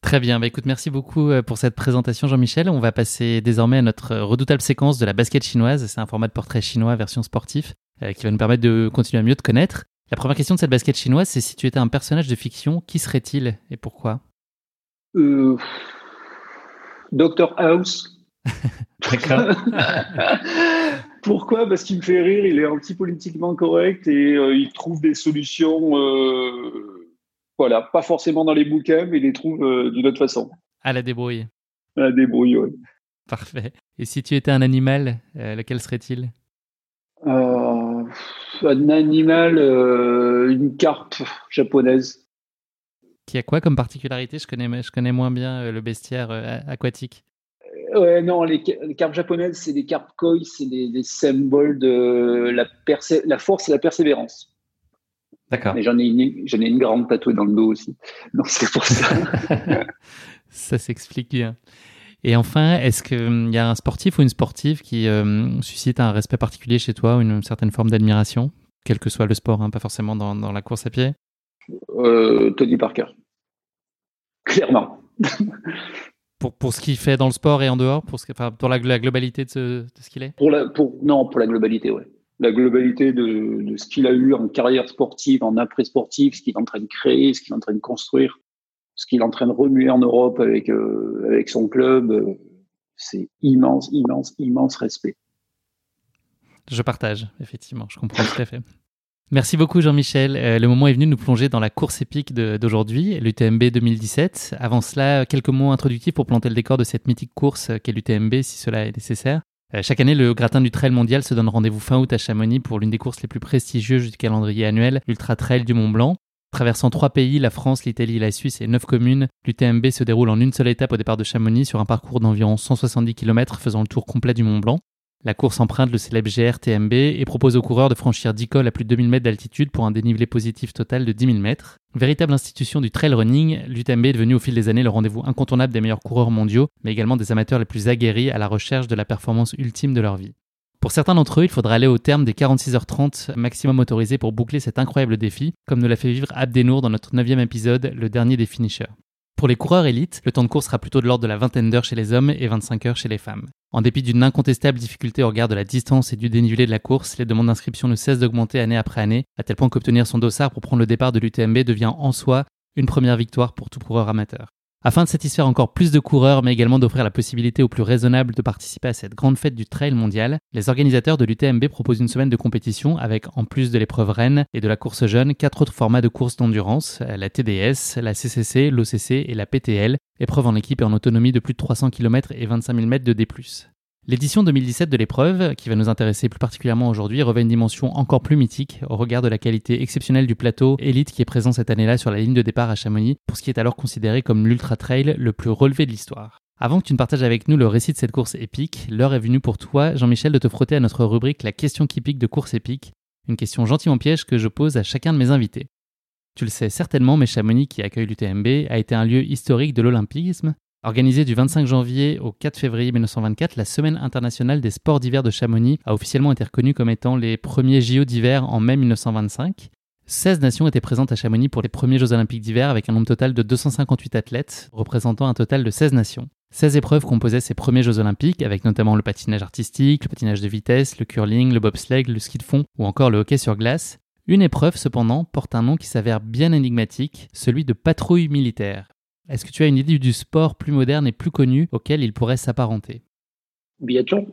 Très bien, bah écoute, merci beaucoup euh, pour cette présentation Jean-Michel. On va passer désormais à notre redoutable séquence de la basket chinoise. C'est un format de portrait chinois version sportif qui va nous permettre de continuer à mieux te connaître. La première question de cette basket chinoise, c'est si tu étais un personnage de fiction, qui serait-il et pourquoi? Euh, Dr House. D'accord. Pourquoi? Parce qu'il me fait rire, il est anti-politiquement correct et euh, il trouve des solutions, euh, voilà, pas forcément dans les bouquins, mais il les trouve euh, d'une autre façon. À la débrouille. À la débrouille, oui. Parfait. Et si tu étais un animal, lequel serait-il? Un animal, une carpe japonaise. Qui a quoi comme particularité? Je connais, je connais moins bien le bestiaire aquatique. Ouais, non, les, cartes japonaises, c'est des cartes koi, c'est des, symboles de la, la force et la persévérance. D'accord. Mais j'en ai, une, j'en ai une grande tatouée dans le dos aussi. Donc c'est pour ça. ça s'explique bien. Et enfin, est-ce qu'il hum, y a un sportif ou une sportive qui euh, suscite un respect particulier chez toi ou une certaine forme d'admiration, quel que soit le sport, hein, pas forcément dans, dans, la course à pied? Euh, Tony Parker. Clairement. pour, pour ce qu'il fait dans le sport et en dehors, pour, ce, enfin, pour la, globalité de ce, ce qu'il est? Pour la, pour, Non, pour la globalité, ouais. La globalité de, de ce qu'il a eu en carrière sportive, en après-sportive, ce qu'il est en train de créer, ce qu'il est en train de construire, ce qu'il est en train de remuer en Europe avec, euh, avec son club, euh, c'est immense, immense, immense respect. Je partage, effectivement, je comprends tout à fait. Merci beaucoup Jean-Michel. Euh, le moment est venu de nous plonger dans la course épique d'aujourd'hui, l'UTMB 2017. Avant cela, quelques mots introductifs pour planter le décor de cette mythique course qu'est l'UTMB si cela est nécessaire. Euh, chaque année, le gratin du trail mondial se donne rendez-vous fin août à Chamonix pour l'une des courses les plus prestigieuses du calendrier annuel, l'Ultra Trail du Mont Blanc. Traversant trois pays, la France, l'Italie, la Suisse et neuf communes, l'UTMB se déroule en une seule étape au départ de Chamonix sur un parcours d'environ 170 km faisant le tour complet du Mont Blanc. La course emprunte le célèbre GRTMB et propose aux coureurs de franchir 10 cols à plus de 2000 mètres d'altitude pour un dénivelé positif total de 10 000 mètres. Véritable institution du trail running, l'UTMB est devenu au fil des années le rendez-vous incontournable des meilleurs coureurs mondiaux, mais également des amateurs les plus aguerris à la recherche de la performance ultime de leur vie. Pour certains d'entre eux, il faudra aller au terme des 46h30 maximum autorisés pour boucler cet incroyable défi, comme nous l'a fait vivre Abdenour dans notre 9 épisode, le dernier des finishers. Pour les coureurs élites, le temps de course sera plutôt de l'ordre de la vingtaine d'heures chez les hommes et 25 heures chez les femmes. En dépit d'une incontestable difficulté au regard de la distance et du dénivelé de la course, les demandes d'inscription ne cessent d'augmenter année après année, à tel point qu'obtenir son dossard pour prendre le départ de l'UTMB devient en soi une première victoire pour tout coureur amateur. Afin de satisfaire encore plus de coureurs, mais également d'offrir la possibilité aux plus raisonnables de participer à cette grande fête du trail mondial, les organisateurs de l'UTMB proposent une semaine de compétition avec, en plus de l'épreuve Rennes et de la course jeune, quatre autres formats de course d'endurance, la TDS, la CCC, l'OCC et la PTL, épreuve en équipe et en autonomie de plus de 300 km et 25 000 mètres de D+. L'édition 2017 de l'épreuve, qui va nous intéresser plus particulièrement aujourd'hui, revêt une dimension encore plus mythique au regard de la qualité exceptionnelle du plateau élite qui est présent cette année-là sur la ligne de départ à Chamonix, pour ce qui est alors considéré comme l'ultra trail le plus relevé de l'histoire. Avant que tu ne partages avec nous le récit de cette course épique, l'heure est venue pour toi, Jean-Michel, de te frotter à notre rubrique La question qui pique de course épique, une question gentiment piège que je pose à chacun de mes invités. Tu le sais certainement, mais Chamonix, qui accueille l'UTMB, a été un lieu historique de l'olympisme, Organisée du 25 janvier au 4 février 1924, la Semaine internationale des sports d'hiver de Chamonix a officiellement été reconnue comme étant les premiers JO d'hiver en mai 1925. 16 nations étaient présentes à Chamonix pour les premiers Jeux olympiques d'hiver avec un nombre total de 258 athlètes, représentant un total de 16 nations. 16 épreuves composaient ces premiers Jeux olympiques, avec notamment le patinage artistique, le patinage de vitesse, le curling, le bobsleigh, le ski de fond ou encore le hockey sur glace. Une épreuve, cependant, porte un nom qui s'avère bien énigmatique, celui de patrouille militaire. Est-ce que tu as une idée du sport plus moderne et plus connu auquel il pourrait s'apparenter? Biathlon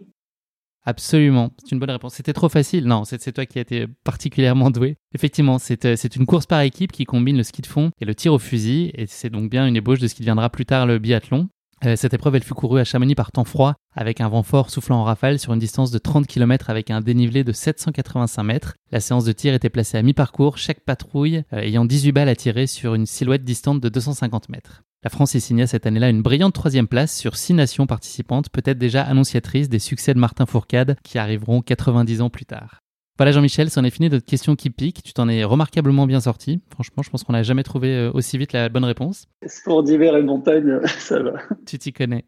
Absolument, c'est une bonne réponse. C'était trop facile. Non, c'est toi qui as été particulièrement doué. Effectivement, euh, c'est une course par équipe qui combine le ski de fond et le tir au fusil, et c'est donc bien une ébauche de ce qui deviendra plus tard le biathlon. Euh, cette épreuve, elle fut courue à Chamonix par temps froid, avec un vent fort soufflant en rafale sur une distance de 30 km avec un dénivelé de 785 mètres. La séance de tir était placée à mi-parcours, chaque patrouille euh, ayant 18 balles à tirer sur une silhouette distante de 250 mètres. La France y signa cette année-là une brillante troisième place sur six nations participantes, peut-être déjà annonciatrices des succès de Martin Fourcade qui arriveront 90 ans plus tard. Voilà Jean-Michel, c'en est fini de questions qui piquent. Tu t'en es remarquablement bien sorti. Franchement, je pense qu'on n'a jamais trouvé euh, aussi vite la bonne réponse. Sport d'hiver et montagne, ça va. Tu t'y connais.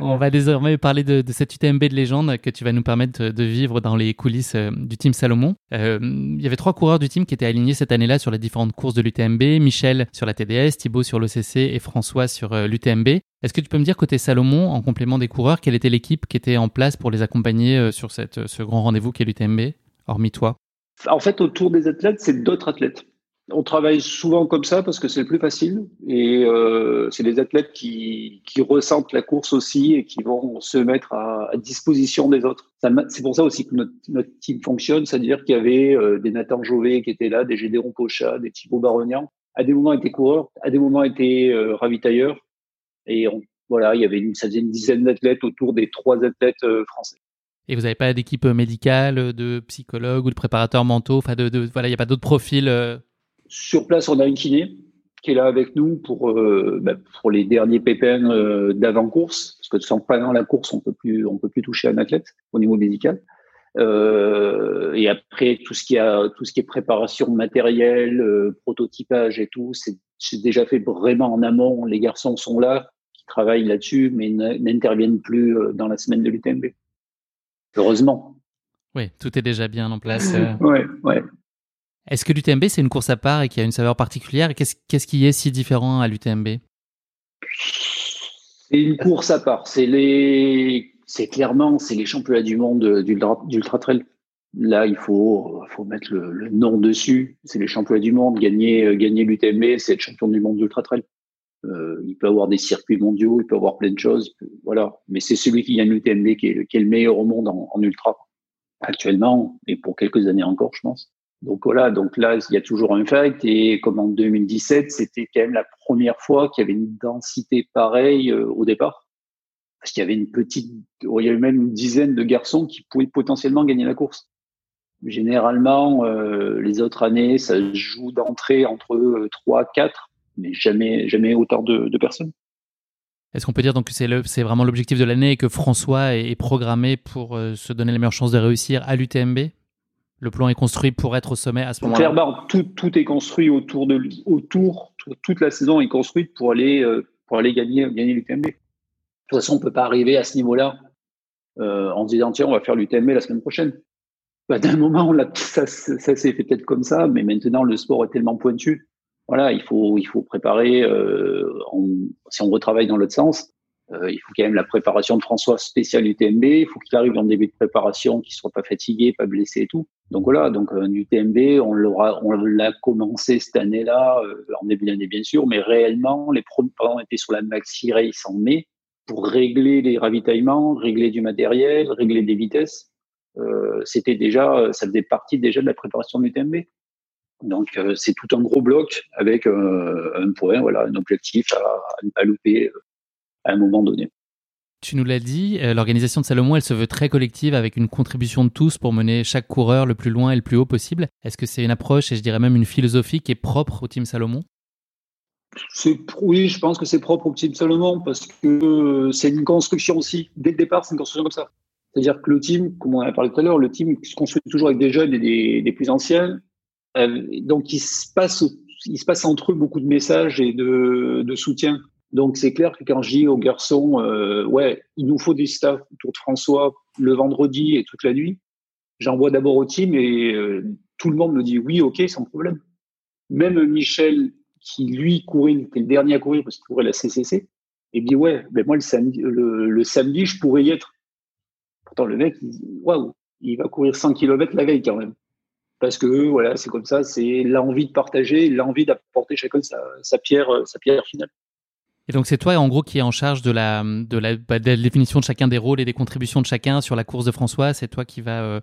On va désormais parler de, de, cette UTMB de légende que tu vas nous permettre de vivre dans les coulisses euh, du team Salomon. Euh, il y avait trois coureurs du team qui étaient alignés cette année-là sur les différentes courses de l'UTMB. Michel sur la TDS, Thibaut sur l'OCC et François sur l'UTMB. Est-ce que tu peux me dire côté Salomon, en complément des coureurs, quelle était l'équipe qui était en place pour les accompagner sur cette, ce grand rendez-vous qu'est l'UTMB hormis toi En fait, autour des athlètes, c'est d'autres athlètes. On travaille souvent comme ça parce que c'est le plus facile et euh, c'est les athlètes qui, ressentent la course aussi et qui vont se mettre à, disposition des autres. C'est pour ça aussi que notre, team fonctionne, c'est-à-dire qu'il y avait euh, des Nathan Jové qui étaient là, des Gédéron Pocha, des Thibaut Baronian. À des moments étaient coureurs, à des moments étaient euh, ravitailleurs et voilà, il y avait une, ça une dizaine d'athlètes autour des trois athlètes français. Et vous n'avez pas d'équipe médicale, de psychologue ou de préparateur mentaux Enfin, de, voilà, il n'y a pas d'autres profils euh? Sur place, on a une kiné qui est là avec nous pour euh, bah, pour les derniers pépins euh, d'avant course, parce que sans pendant la course, on peut plus on peut plus toucher un athlète au niveau médical. et après tout ce qui a tout ce qui est préparation matérielle, prototypage et tout, c'est déjà fait vraiment en amont. Les garçons sont là, qui travaillent là-dessus, mais n'interviennent plus dans la semaine de l'UTMB. Heureusement. Oui, tout est déjà bien en place. ouais, ouais. Est-ce que l'UTMB, c'est une course à part et qui a une saveur particulière? Qu'est-ce qui est si différent à l'UTMB C'est une course à part. C'est les, c'est clairement, c'est les championnats du monde d'ultra trail. Là, il faut, faut mettre le, nom dessus. C'est les championnats du monde. Gagner, gagner l'UTMB, c'est être champion du monde d'ultra trail. Euh, il peut avoir des circuits mondiaux, il peut avoir plein de choses, voilà. Mais c'est celui qui gagne l'UTMB qui est, qui est le meilleur au monde en, en, ultra actuellement et pour quelques années encore, je pense. Donc voilà, donc là il y a toujours un fight et comme en 2017, c'était quand même la première fois qu'il y avait une densité pareille euh, au départ, parce qu'il y avait une petite, il y avait même une dizaine de garçons qui pouvaient potentiellement gagner la course. Généralement, euh, les autres années, ça joue d'entrée entre 3, 4 mais jamais, jamais autant de, personnes. Est-ce qu'on peut dire donc que c'est, vraiment l'objectif de l'année et que François est, programmé pour euh, se donner les meilleures chances de réussir à l'UTMB? Le plan est construit pour être au sommet à ce moment-là Clairement, tout, tout est construit autour de autour, toute la saison est construite pour aller, euh, pour aller gagner, gagner l'UTMB. De toute façon, on ne peut pas arriver à ce niveau-là euh, en se disant tiens, on va faire l'UTMB la semaine prochaine. Bah, d'un moment, ça, ça s'est fait peut-être comme ça, mais maintenant, le sport est tellement pointu voilà, il faut, il faut préparer, euh, si on retravaille dans l'autre sens, euh, il faut quand même la préparation de François spécial UTMB, il faut qu'il arrive en début de préparation, qu'il soit pas fatigué, pas blessé et tout. Donc voilà, donc un UTMB, on l'aura, on l'a commencé cette année-là, euh, en début d'année bien sûr, mais réellement, les premiers étaient sur la Maxi Race en mai pour régler les ravitaillements, régler du matériel, régler des vitesses. Euh, c'était déjà, ça faisait partie déjà de la préparation de l'UTMB. Donc euh, c'est tout un gros bloc avec euh, un point, voilà, un objectif à ne pas louper euh, à un moment donné. Tu nous l'as dit, l'organisation de Salomon, elle se veut très collective avec une contribution de tous pour mener chaque coureur le plus loin et le plus haut possible. Est-ce que c'est une approche et je dirais même une philosophie qui est propre au Team Salomon? Oui, je pense que c'est propre au Team Salomon parce que c'est une construction aussi. Dès le départ, c'est une construction comme ça. C'est-à-dire que le team, comme on a parlé tout à l'heure, le team se construit toujours avec des jeunes et des, des plus anciens donc, il se passe, il se passe entre eux beaucoup de messages et de, soutien. Donc, c'est clair que quand je dis aux garçons, euh, ouais, il nous faut des staff autour de François le vendredi et toute la nuit, j'envoie d'abord au team et euh, tout le monde me dit oui, ok, sans problème. Même Michel, qui lui courait, il était le dernier à courir parce qu'il courait la CCC, et dit ouais, ben moi le samedi, le, samedi, je pourrais y être. Pourtant, le mec, waouh, il va courir 100 km la veille quand même parce que voilà, c'est comme ça, c'est l'envie de partager, l'envie d'apporter chacun sa, pierre, euh, sa pierre finale. Et donc c'est toi en gros qui est en charge de la, de, la, bah, de la définition de chacun des rôles et des contributions de chacun sur la course de François. C'est toi qui va euh,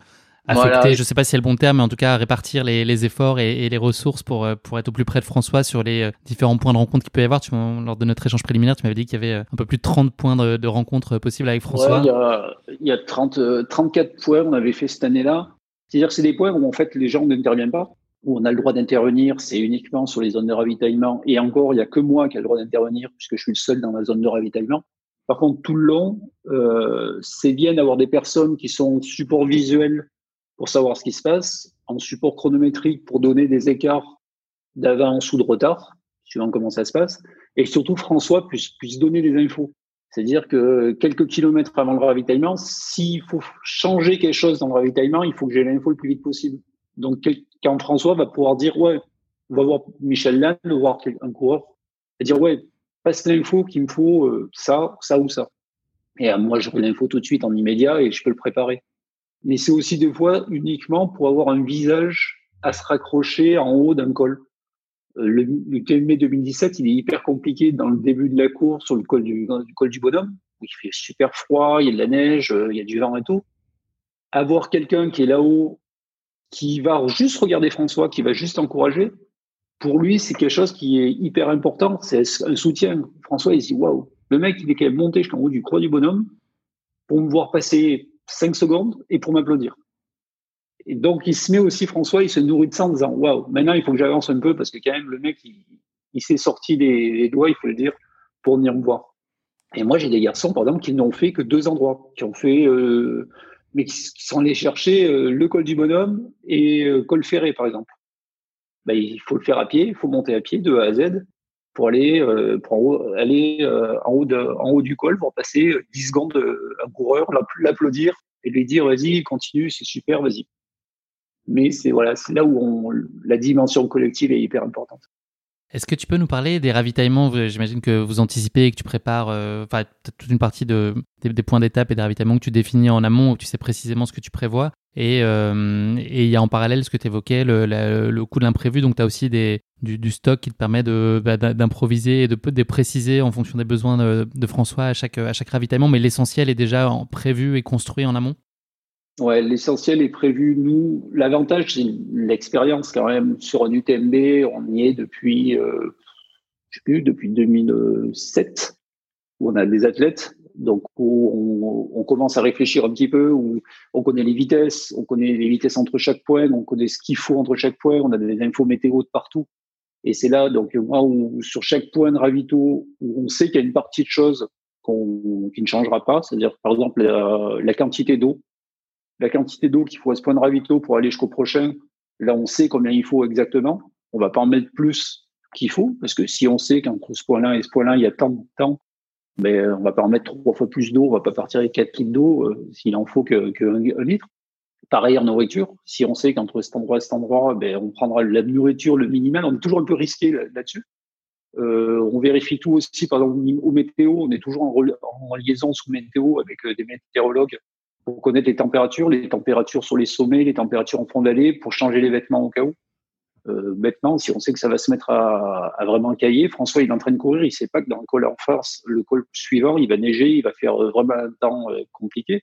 affecter, je ne sais pas si c'est le bon terme, mais en tout cas répartir les, efforts et, les ressources pour, pour être au plus près de François sur les différents points de rencontre qu'il peut y avoir. Tu, lors de notre échange préliminaire, tu m'avais dit qu'il y avait un peu plus de 30 points de, rencontre possibles avec François. il y a, il y a 30, 34 points qu'on avait fait cette année-là. C'est-à-dire que c'est des points où en fait les gens n'interviennent pas où on a le droit d'intervenir, c'est uniquement sur les zones de ravitaillement. Et encore, il n'y a que moi qui ai le droit d'intervenir puisque je suis le seul dans la zone de ravitaillement. Par contre, tout le long, euh, c'est bien d'avoir des personnes qui sont support visuel pour savoir ce qui se passe, en support chronométrique pour donner des écarts d'avance ou de retard, suivant comment ça se passe, et surtout François puisse donner des infos. C'est-à-dire que quelques kilomètres avant le ravitaillement, s'il faut changer quelque chose dans le ravitaillement, il faut que j'ai l'info le plus vite possible. Donc, quand François va pouvoir dire, ouais, on va voir Michel Lannes, voir un coureur, et dire, ouais, passe l'info qu'il me faut euh, ça, ça ou ça. Et euh, moi, j'aurai l'info tout de suite en immédiat et je peux le préparer. Mais c'est aussi des fois uniquement pour avoir un visage à se raccrocher en haut d'un col. Euh, le, le TMB 2017, il est hyper compliqué dans le début de la course sur le col du, col du bonhomme, où il fait super froid, il y a de la neige, il y a du vent et tout. Avoir quelqu'un qui est là-haut qui va juste regarder François, qui va juste encourager, pour lui, c'est quelque chose qui est hyper important. C'est un soutien. François, il dit waouh, le mec, il est quand même monté jusqu'en haut du croix du bonhomme pour me voir passer cinq secondes et pour m'applaudir. Et donc, il se met aussi, François, il se nourrit de ça en disant waouh, maintenant, il faut que j'avance un peu parce que quand même, le mec, il, s'est sorti des, doigts, il faut le dire, pour venir me voir. Et moi, j'ai des garçons, par exemple, qui n'ont fait que deux endroits, qui ont fait euh, mais qui, sont allés chercher euh, le col du bonhomme et euh, col ferré, par exemple. Ben, il faut le faire à pied, il faut monter à pied de A à Z pour aller, euh, pour aller en, haut de, en haut du col, pour passer 10 secondes un coureur, l'applaudir et lui dire vas-y, continue, c'est super, vas-y. Mais c'est voilà, là où la dimension collective est hyper importante. Est-ce que tu peux nous parler des ravitaillements? J'imagine que vous anticipez et que tu prépares euh, toute une partie de, des, points d'étape et des ravitaillements que tu définis en amont, où tu sais précisément ce que tu prévois. Et euh, il y a en parallèle ce que tu évoquais, le, le coût de l'imprévu. Donc tu as aussi des, du, stock qui te permet bah, d'improviser et de, de préciser en fonction des besoins de, de, François à chaque, à chaque ravitaillement. Mais l'essentiel est déjà prévu et construit en amont? Ouais, l'essentiel est prévu. Nous, l'avantage, c'est l'expérience quand même sur un UTMB. On y est depuis, euh, je sais plus, depuis 2007, où on a des athlètes. Donc, où on, commence à réfléchir un petit peu, où on connaît les vitesses, on connaît les vitesses entre chaque point, on connaît ce qu'il faut entre chaque point, on a des infos météo de partout. Et c'est là, donc, moi, où, sur chaque point de ravito, où on sait qu'il y a une partie de choses qui ne changera pas, c'est-à-dire, par exemple, la quantité d'eau la quantité d'eau qu'il faut à ce point de ravito pour aller jusqu'au prochain, là, on sait combien il faut exactement. On va pas en mettre plus qu'il faut, parce que si on sait qu'entre ce point-là et ce point-là, il y a tant de temps, ben, on va pas en mettre trois fois plus d'eau, on va pas partir avec 4 litres d'eau euh, s'il en faut que, litre. Pareil en nourriture, si on sait qu'entre cet endroit et cet endroit, ben, on prendra la nourriture le minimal, on est toujours un peu risqué là-dessus. Euh, on vérifie tout aussi, par exemple, au météo, on est toujours en, en liaison sous météo avec euh, des météorologues pour connaître les températures, les températures sur les sommets, les températures en fond d'allée, pour changer les vêtements au cas où. Euh, maintenant, si on sait que ça va se mettre à, à, vraiment cailler, François, il est en train de courir, il sait pas que dans le col en face, le col suivant, il va neiger, il va faire vraiment un temps euh, compliqué.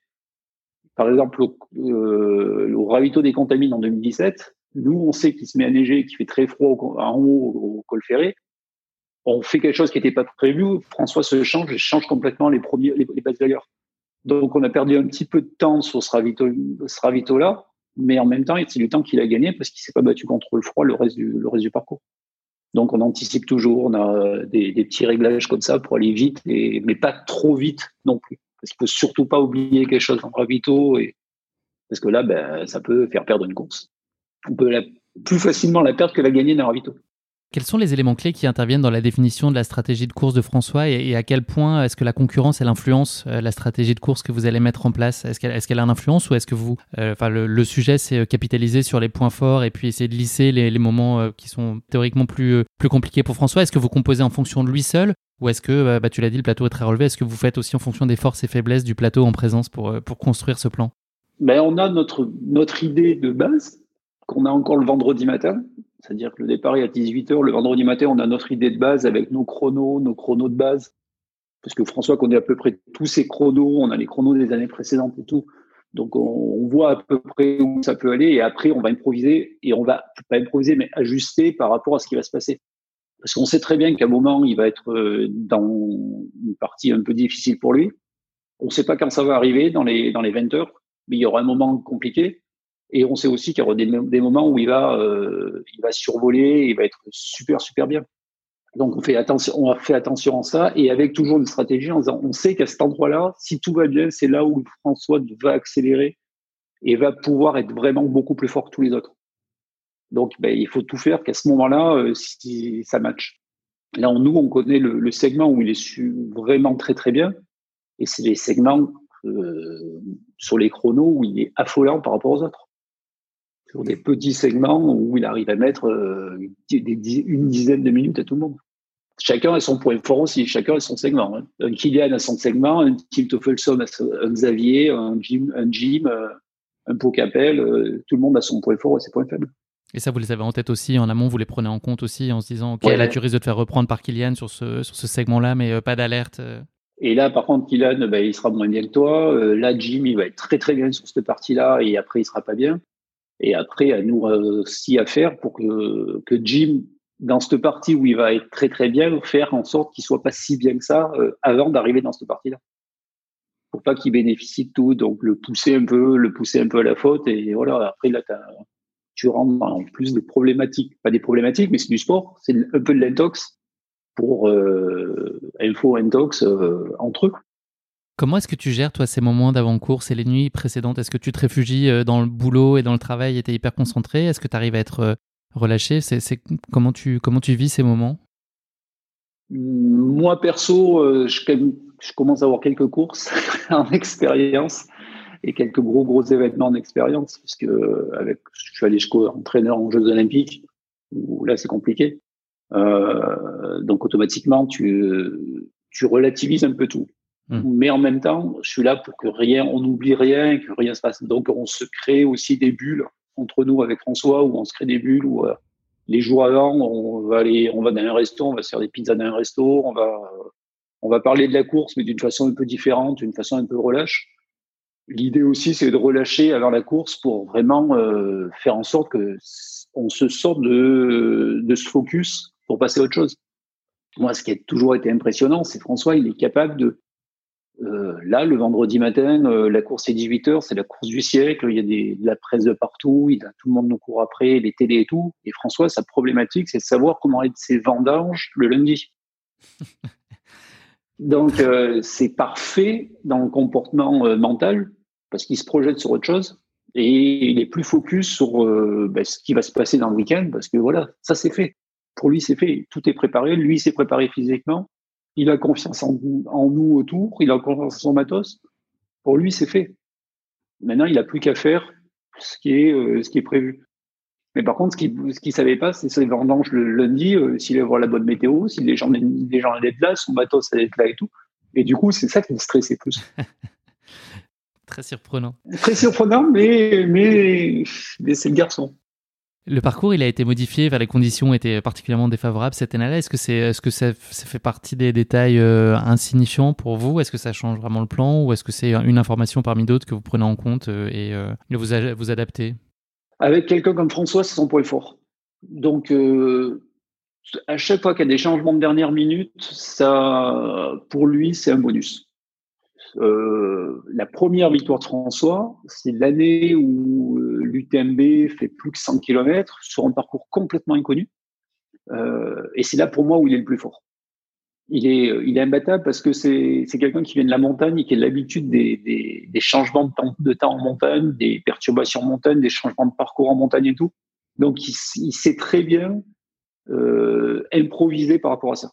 Par exemple, au, euh, au ravito des contamines en 2017, nous, on sait qu'il se met à neiger, qu'il fait très froid en haut au col ferré. On fait quelque chose qui n'était pas prévu. François se change change complètement les premiers, les bases d'ailleurs. Donc, on a perdu un petit peu de temps sur ce ravito-là, mais en même temps, c'est du temps qu'il a gagné parce qu'il s'est pas battu contre le froid le reste du, parcours. Donc, on anticipe toujours, on a des, des petits réglages comme ça pour aller vite, mais pas trop vite non plus. Parce qu'il faut surtout pas oublier quelque chose en ravito, et, parce que là, ben, ça peut faire perdre une course. On peut plus facilement la perdre que la gagner dans ravito. Quels sont les éléments clés qui interviennent dans la définition de la stratégie de course de François et, à quel point est-ce que la concurrence elle influence euh, la stratégie de course que vous allez mettre en place? Est-ce qu'elle est a une influence ou est-ce que vous, euh, enfin le, sujet c'est euh, capitaliser sur les points forts et puis essayer de lisser les, les moments qui sont théoriquement plus plus compliqués pour François? Est-ce que vous composez en fonction de lui seul ou est-ce que, bah, tu l'as dit, le plateau est très relevé? Est-ce que vous faites aussi en fonction des forces et faiblesses du plateau en présence pour pour construire ce plan? Ben, on a notre notre idée de base qu'on a encore le vendredi matin c'est-à-dire que le départ est à 18h. Le vendredi matin, on a notre idée de base avec nos chronos, nos chronos de base. Parce que François connaît à peu près tous ses chronos. On a les chronos des années précédentes et tout. Donc on, voit à peu près où ça peut aller et après on va improviser et on va pas improviser mais ajuster par rapport à ce qui va se passer. Parce qu'on sait très bien qu'à un moment il va être euh, dans une partie un peu difficile pour lui. On ne sait pas quand ça va arriver dans les dans les 20 heures, mais il y aura un moment compliqué. Et on sait aussi qu'il y aura des, moments où il va euh, il va survoler, il va être super super bien. Donc on fait attention, on fait attention à ça et avec toujours une stratégie en disant on sait qu'à cet endroit-là, si tout va bien, c'est là où François va accélérer et va pouvoir être vraiment beaucoup plus fort que tous les autres. Donc ben, il faut tout faire qu'à ce moment-là, euh, ça match. Là, nous, on connaît le, segment où il est su vraiment très très bien et c'est les segments euh, sur les chronos où il est affolant par rapport aux autres sur des petits segments où il arrive à mettre euh, une dizaine de minutes à tout le monde. Chacun a son point fort aussi, chacun a son segment. Hein. Un Kylian a son segment, un Tim Toffelson a un Xavier, un Jim, un, Jim, euh, un Pocapel, euh, tout le monde a son point fort et ses points faibles. Et ça, vous les avez en tête aussi en amont, vous les prenez en compte aussi en se disant, ok, là tu risques de te faire reprendre par Kylian sur ce, sur ce segment-là, mais pas d'alerte. Et là, par contre, Kylian, ben, il sera moins bien que toi. là, Jim, il va être très très bien sur cette partie-là et après, il sera pas bien. Et après, à nous aussi à faire pour que, que Jim, dans cette partie où il va être très très bien, faire en sorte qu'il soit pas si bien que ça euh, avant d'arriver dans cette partie-là. Pour pas qu'il bénéficie de tout, donc le pousser un peu, le pousser un peu à la faute, et voilà. Après là, tu rentres en plus des problématiques, pas des problématiques, mais c'est du sport, c'est un peu de l'intox pour euh, info intox euh, entre eux. Comment est-ce que tu gères, toi, ces moments d'avant-course et les nuits précédentes? Est-ce que tu te réfugies euh, dans le boulot et dans le travail et tu es hyper concentré? Est-ce que tu arrives à être euh, relâché? C'est, comment, tu, vis ces moments? Moi, perso, euh, je, commence à avoir quelques courses en expérience et quelques gros, gros événements en expérience, parce que avec, je suis allé jusqu'au entraîneur en Jeux Olympiques, où là, c'est compliqué. donc, automatiquement, tu relativises un peu tout. Mmh. Mais en même temps, je suis là pour que rien, on n'oublie rien, que rien se passe. Donc, on se crée aussi des bulles entre nous avec François, où on se crée des bulles où euh, les jours avant, on va aller, on va dans un resto, on va se faire des pizzas dans un resto, on va, on va parler de la course, mais d'une façon un peu différente, d'une façon un peu relâche. L'idée aussi, c'est de relâcher avant la course pour vraiment euh, faire en sorte que on se sorte de, de ce focus pour passer à autre chose. Moi, ce qui a toujours été impressionnant, c'est François, il est capable de euh, là, le vendredi matin, euh, la course est 18h, c'est la course du siècle, il y a des, de la presse de partout, il a, tout le monde nous court après, les télés et tout. Et François, sa problématique, c'est de savoir comment être ses vendanges le lundi. Donc, euh, c'est parfait dans le comportement mental, parce qu'il se projette sur autre chose, et il est plus focus sur ben, ce qui va se passer dans le week-end, parce que voilà, ça c'est fait. Pour lui, c'est fait. Tout est préparé. Lui, s'est préparé physiquement il a confiance en, nous autour, il a confiance en son matos. Pour lui, c'est fait. Maintenant, il n'a plus qu'à faire ce qui est, euh, ce qui est prévu. Mais par contre, ce qu'il ne savait pas, c'est ses vendanges le lundi, euh, s'il allait voir la bonne météo, si les gens, les gens allaient être là, son matos allait être là et tout. Et du coup, c'est ça qui me stressait plus. Très surprenant. Très surprenant, mais, mais, mais c'est le garçon. Le parcours, il a été modifié, les conditions étaient particulièrement défavorables cette année-là. Est-ce que, c'est, est-ce que ça, fait partie des détails euh, insignifiants pour vous? Est-ce que ça change vraiment le plan ou est-ce que c'est une information parmi d'autres que vous prenez en compte euh, et euh, vous, vous adaptez? Avec quelqu'un comme François, c'est son point fort. Donc, à chaque fois qu'il y a des changements de dernière minute, ça, pour lui, c'est un bonus. Euh, la première victoire de François, c'est l'année où euh, l'UTMB fait plus que 100 km sur un parcours complètement inconnu. Euh, et c'est là pour moi où il est le plus fort. Il est, il est imbattable parce que c'est, quelqu'un qui vient de la montagne et qui a l'habitude des, des, des changements de temps, de temps en montagne, des perturbations en montagne, des changements de parcours en montagne et tout. Donc il, sait très bien euh, improviser par rapport à ça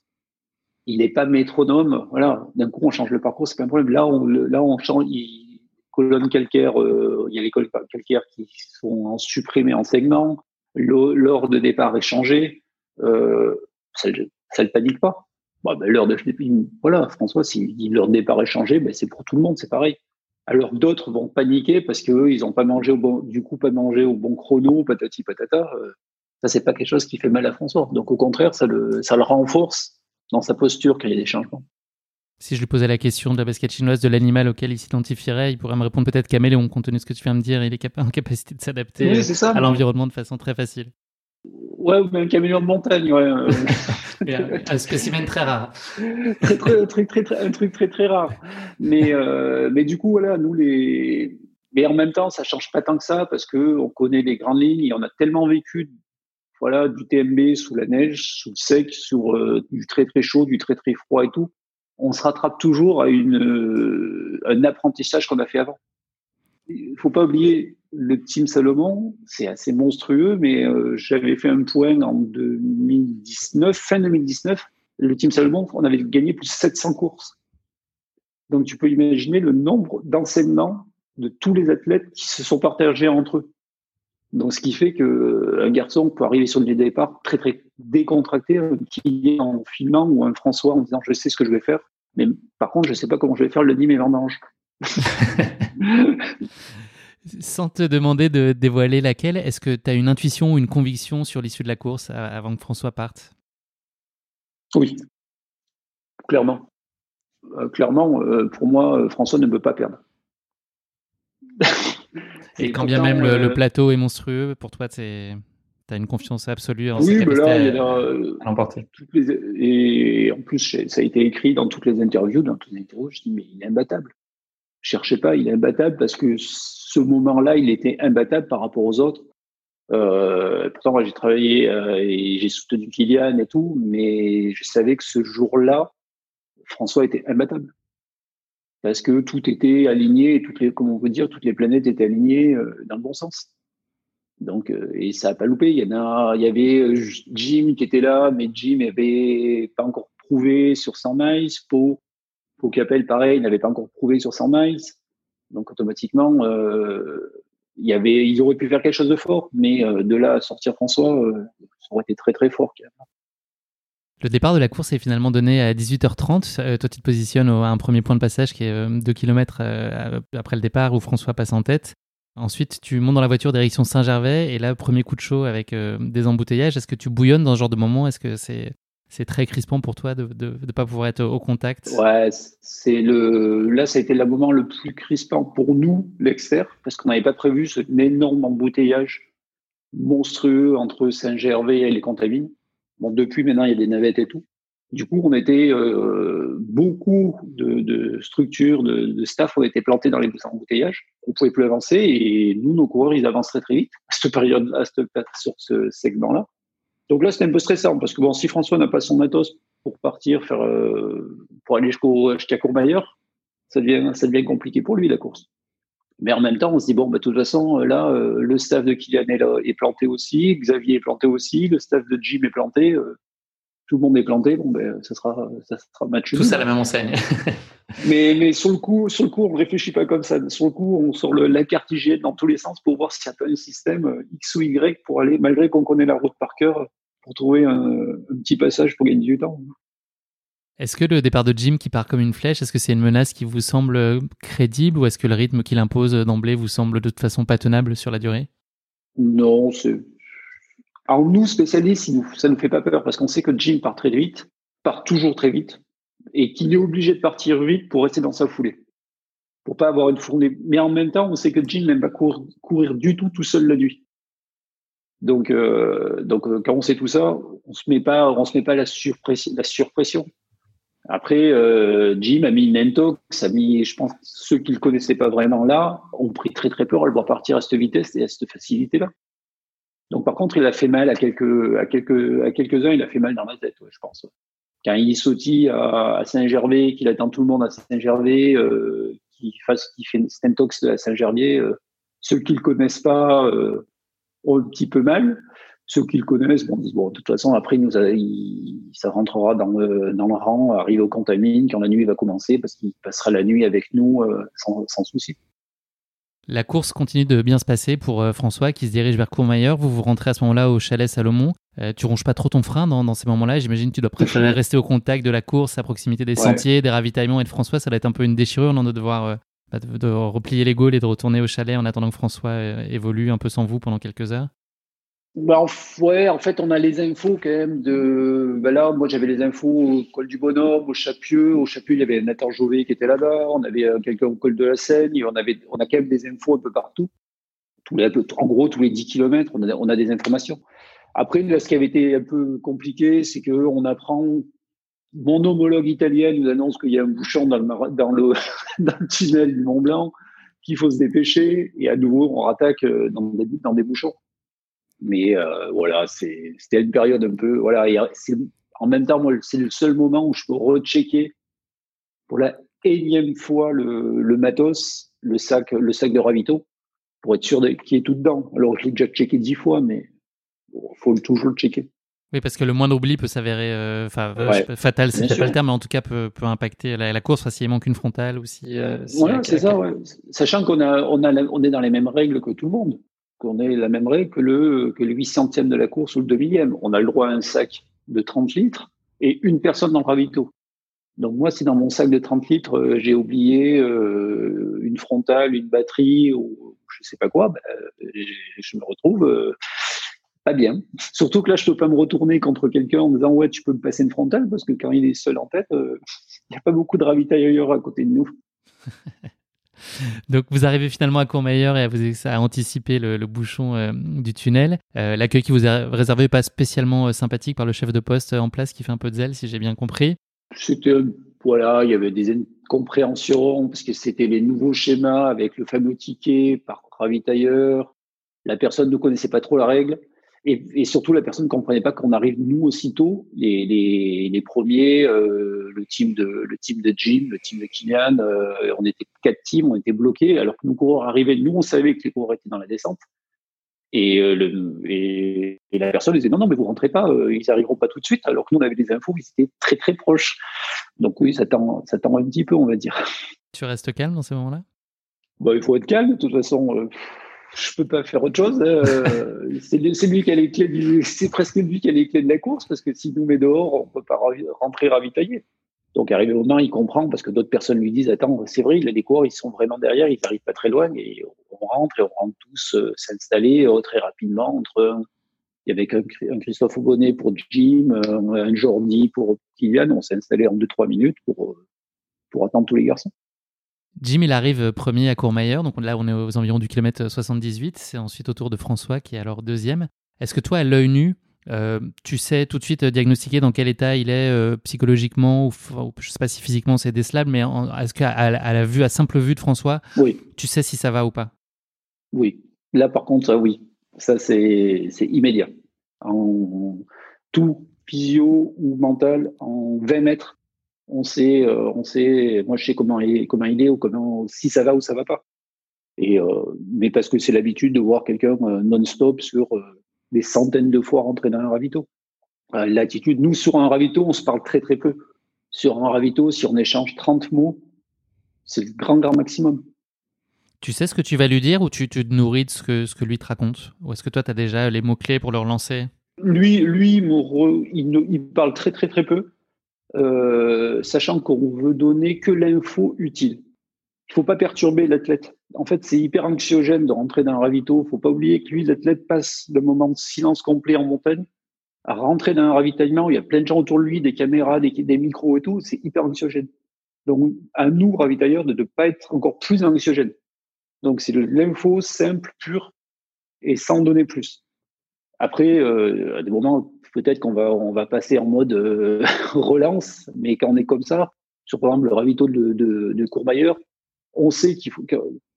il n'est pas métronome. Voilà, d'un coup on change le parcours, c'est pas un problème. Là, on, là on change. Colonne calcaire, euh, il y a les colonnes calcaires qui sont supprimées en segments. L'heure de départ est changée. Euh, ça, ça le panique pas. Bon, ben, l'heure de voilà, François, l'heure de départ est changée, ben, c'est pour tout le monde, c'est pareil. Alors d'autres vont paniquer parce qu'eux, ils n'ont pas mangé au bon, du coup, pas mangé au bon chrono, patati patata. Euh, ça, c'est pas quelque chose qui fait mal à François. Donc au contraire, ça le, ça le renforce dans sa posture qu'il y a des changements. Si je lui posais la question de la basket chinoise, de l'animal auquel il s'identifierait, il pourrait me répondre peut-être caméléon, compte tenu de ce que tu viens de me dire. Il est en capacité de s'adapter à l'environnement de façon très facile. Ouais, ou même caméléon de montagne, ouais. un spécimen très rare. très, très, très, très, un truc très, très rare. Mais, euh, mais du coup, voilà, nous, les. Mais en même temps, ça change pas tant que ça parce que on connaît les grandes lignes et on a tellement vécu voilà, du TMB sous la neige, sous le sec, sur euh, du très très chaud, du très très froid et tout on se rattrape toujours à une, euh, un apprentissage qu'on a fait avant. Il faut pas oublier le Team Salomon, c'est assez monstrueux, mais euh, j'avais fait un point en 2019, fin 2019. Le Team Salomon, on avait gagné plus de 700 courses. Donc tu peux imaginer le nombre d'enseignements de tous les athlètes qui se sont partagés entre eux. Donc, ce qui fait qu'un garçon peut arriver sur le départ très, très décontracté, qui est en filmant ou un François en disant je sais ce que je vais faire, mais par contre, je ne sais pas comment je vais faire le lundi mes vendanges. Sans te demander de dévoiler laquelle, est-ce que tu as une intuition ou une conviction sur l'issue de la course avant que François parte? Oui, clairement. Euh, clairement, euh, pour moi, euh, François ne peut pas perdre. Et quand bien même le, plateau est monstrueux, pour toi, tu as une confiance absolue en oui, mais là, il y a, euh, et en plus, ça a été écrit dans toutes les interviews, dans toutes les interviews, je dis, mais il est imbattable. Cherchez pas, il est imbattable parce que ce moment-là, il était imbattable par rapport aux autres. Euh, pourtant, moi, j'ai travaillé euh, et j'ai soutenu Kylian et tout, mais je savais que ce jour-là, François était imbattable parce que tout était aligné, toutes les, comment on peut dire, toutes les planètes étaient alignées euh, dans le bon sens. Donc, euh, et ça n'a pas loupé. Il y en a, il y avait euh, Jim qui était là, mais Jim n'avait pas encore prouvé sur 100 miles. Po, Po Capel, pareil, il n'avait pas encore prouvé sur 100 miles. Donc, automatiquement, il y avait, ils auraient pu faire quelque chose de fort, mais de là à sortir François, ça aurait été très très fort. Le départ de la course est finalement donné à 18h30. Euh, toi, tu te positionnes à un premier point de passage qui est 2 euh, km euh, après le départ où François passe en tête. Ensuite, tu montes dans la voiture direction Saint-Gervais et là, premier coup de chaud avec des embouteillages. Est-ce que tu bouillonnes dans ce genre de moment? Est-ce que c'est très crispant pour toi de ne pas pouvoir être au contact? Ouais, c'est le là, ça a été le moment le plus crispant pour nous, l'exter, parce qu'on n'avait pas prévu ce énorme embouteillage monstrueux entre Saint-Gervais et les Contamines. Bon, depuis maintenant, il y a des navettes et tout. Du coup, on était euh, beaucoup de, de structures, de, de, staff ont été plantés dans les embouteillages. On pouvait plus avancer et nous, nos coureurs, ils avancent très vite à cette période, à cette, sur ce segment-là. Donc là, c'était un peu stressant parce que bon, si François n'a pas son matos pour partir faire, euh, pour aller jusqu'au jusqu'à Courmayeur, ça devient ça devient compliqué pour lui la course. Mais en même temps, on se dit, bon, bah, de toute façon, euh, là, euh, le staff de Kylian est, là, est, planté aussi, Xavier est planté aussi, le staff de Jim est planté, euh, tout le monde est planté, bon, ben, ça sera, ça sera match. Tous à la même enseigne. mais, mais sur le coup, sur le coup, on réfléchit pas comme ça. Sur le coup, on sort le, la carte IGN dans tous les sens pour voir s'il y a pas un système X ou Y pour aller, malgré qu'on connaît la route par cœur, pour trouver un, un petit passage pour gagner du temps. Est-ce que le départ de Jim qui part comme une flèche, est-ce que c'est une menace qui vous semble crédible ou est-ce que le rythme qu'il impose d'emblée vous semble de toute façon pas tenable sur la durée? Non, c'est. Alors nous, spécialistes, ça ne nous fait pas peur parce qu'on sait que Jim part très vite, part toujours très vite, et qu'il est obligé de partir vite pour rester dans sa foulée, pour pas avoir une fournée. Mais en même temps, on sait que Jim n'aime pas courir, du tout tout seul la nuit. Donc, euh, euh, quand on sait tout ça, on se met pas, on se met pas la surpression. Après, euh, Jim a mis une intox, a mis, je pense, ceux qui le connaissaient pas vraiment là, ont pris très très peur à le voir partir à cette vitesse et à cette facilité-là. Donc par contre, il a fait mal à quelques, à quelques, à quelques-uns, il a fait mal dans la tête, je pense. Quand il sautille à, Saint-Gervais, qu'il attend tout le monde à Saint-Gervais, euh, qu'il fasse, qu'il fait intox à Saint-Gervais, euh, ceux qui le connaissent pas euh, ont un petit peu mal ceux qui le connaissent bon, disent bon, de toute façon, après, nous ça rentrera dans le, dans le rang, arrive au contamine, quand la nuit va commencer, parce qu'il passera la nuit avec nous euh, sans, sans, souci. La course continue de bien se passer pour euh, François qui se dirige vers Courmayeur. Vous vous rentrez à ce moment-là au chalet Salomon. Euh, tu ronges pas trop ton frein dans, dans ces moments-là. J'imagine que tu dois préférer rester au contact de la course, à proximité des sentiers, des ravitaillements et de François. Ça va être un peu une déchirure non, de devoir bah, de, de, replier les Gaules et de retourner au chalet en attendant que François évolue un peu sans vous pendant quelques heures. Bah, ouais, en fait, on a les infos quand même de. Bah là, moi, j'avais les infos au col du Bonhomme, au Chapieux. Au Chapieux, il y avait Nathan Jovet qui était là-bas. On avait euh, quelqu'un au col de la Seine. on, avait, on a quand même des infos un peu partout. En gros, tous les 10 km, on a, des informations. Après, ce qui avait été un peu compliqué, c'est qu'on apprend. Mon homologue italien nous annonce qu'il y a un bouchon dans le, dans le, tunnel du Mont Blanc, qu'il faut se dépêcher. Et à nouveau, on rattaque euh, dans des bouchons. Mais euh, voilà, c'était une période un peu. Voilà, en même temps, moi, c'est le seul moment où je peux rechecker pour la énième fois le, le matos, le sac, le sac de ravito, pour être sûr qu'il est tout dedans. Alors, je l'ai déjà checké dix fois, mais il faut toujours le checker. Oui, parce que le moindre oubli peut s'avérer euh, fatal, c'est pas le terme, mais en tout cas peut, peut impacter la, course s'il manque une frontale ou si. Euh, voilà, c'est ça, ouais. Sachant qu'on a, on a, on est dans les mêmes règles que tout le monde qu'on ait la même règle que le, que le 800e de la course ou le 2 millième. On a le droit à un sac de 30 litres et une personne dans le ravito. Donc moi, si dans mon sac de 30 litres, euh, j'ai oublié euh, une frontale, une batterie ou je sais pas quoi, ben, je me retrouve euh, pas bien. Surtout que là, je peux pas me retourner contre quelqu'un en disant ouais, tu peux me passer une frontale parce que quand il est seul en tête, il n'y a pas beaucoup de ravitailleurs à côté de nous. Donc vous arrivez finalement à Courmayeur et à, vous, à anticiper le, bouchon euh, du tunnel. Euh, l'accueil qui vous est réservé n'est pas spécialement euh, sympathique par le chef de poste en place qui fait un peu de zèle, si j'ai bien compris. C'était voilà, il y avait des incompréhensions parce que c'était les nouveaux schémas avec le fameux ticket par ravitailleur. La personne ne connaissait pas trop la règle. Et, surtout, la personne ne comprenait pas qu'on arrive, nous, aussitôt, les, les, les premiers, euh, le, team de, le team de Jim, le team de Kylian, euh, on était quatre teams, on était bloqués, alors que nos coureurs arrivaient, nous, on savait que les coureurs étaient dans la descente. Et, euh, le, et, la personne disait non, non, mais vous rentrez pas, ils arriveront pas tout de suite, alors que nous, on avait des infos, ils étaient très, très proches. Donc oui, ça tend, ça tend un petit peu, on va dire. Tu restes calme dans ces moments-là? Bah, Il faut être calme, de toute façon je peux pas faire autre chose. Euh, c'est lui qui a les clés c'est presque lui qui a les clés de la course parce que s'il nous met dehors, on peut pas rentrer ravitailler. Donc arrivé au moment, il comprend parce que d'autres personnes lui disent attends, c'est vrai, les coureurs ils sont vraiment derrière, ils n'arrivent pas très loin et on rentre et on rentre tous euh, s'installer euh, très rapidement entre il y avait un, Christophe Aubonnet pour Jim, un Jordi pour Kylian, on s'est installé en 2-3 minutes pour pour attendre tous les garçons. Jim, il arrive premier à Courmayeur, donc là on est aux environs du kilomètre 78. C'est ensuite au tour de François qui est alors deuxième. Est-ce que toi, à l'œil nu, euh, tu sais tout de suite diagnostiquer dans quel état il est euh, psychologiquement ou, je ne sais pas si physiquement c'est décelable, mais est-ce qu'à la vue, à simple vue de François, oui. tu sais si ça va ou pas? Oui. Là par contre, oui. Ça c'est immédiat. En tout physio ou mental, en 20 mètres, on sait, euh, on sait, moi je sais comment il, comment il est ou comment, si ça va ou ça va pas. Et, euh, mais parce que c'est l'habitude de voir quelqu'un euh, non-stop sur des centaines de fois rentrer dans un ravito. L'attitude, nous sur un ravito, on se parle très très peu. Sur un ravito, si on échange 30 mots, c'est le grand grand maximum. Tu sais ce que tu vas lui dire ou tu, te nourris de ce que, ce que lui te raconte? Ou est-ce que toi, tu as déjà les mots-clés pour le relancer? Lui, lui il, il, parle très très très peu. Euh, sachant qu'on veut donner que l'info utile. Il faut pas perturber l'athlète. En fait, c'est hyper anxiogène de rentrer dans un ravito. Il faut pas oublier que lui, l'athlète passe le moment de silence complet en montagne à rentrer dans un ravitaillement où il y a plein de gens autour de lui, des caméras, des, des micros et tout. C'est hyper anxiogène. Donc, à nous, ravitailleurs, de ne pas être encore plus anxiogène. Donc, c'est de l'info simple, pure et sans donner plus. Après, euh, à des moments, peut-être qu'on va, on va passer en mode euh, relance, mais quand on est comme ça, sur par exemple le ravito de, de, de Courmayeur, on sait qu'il faut,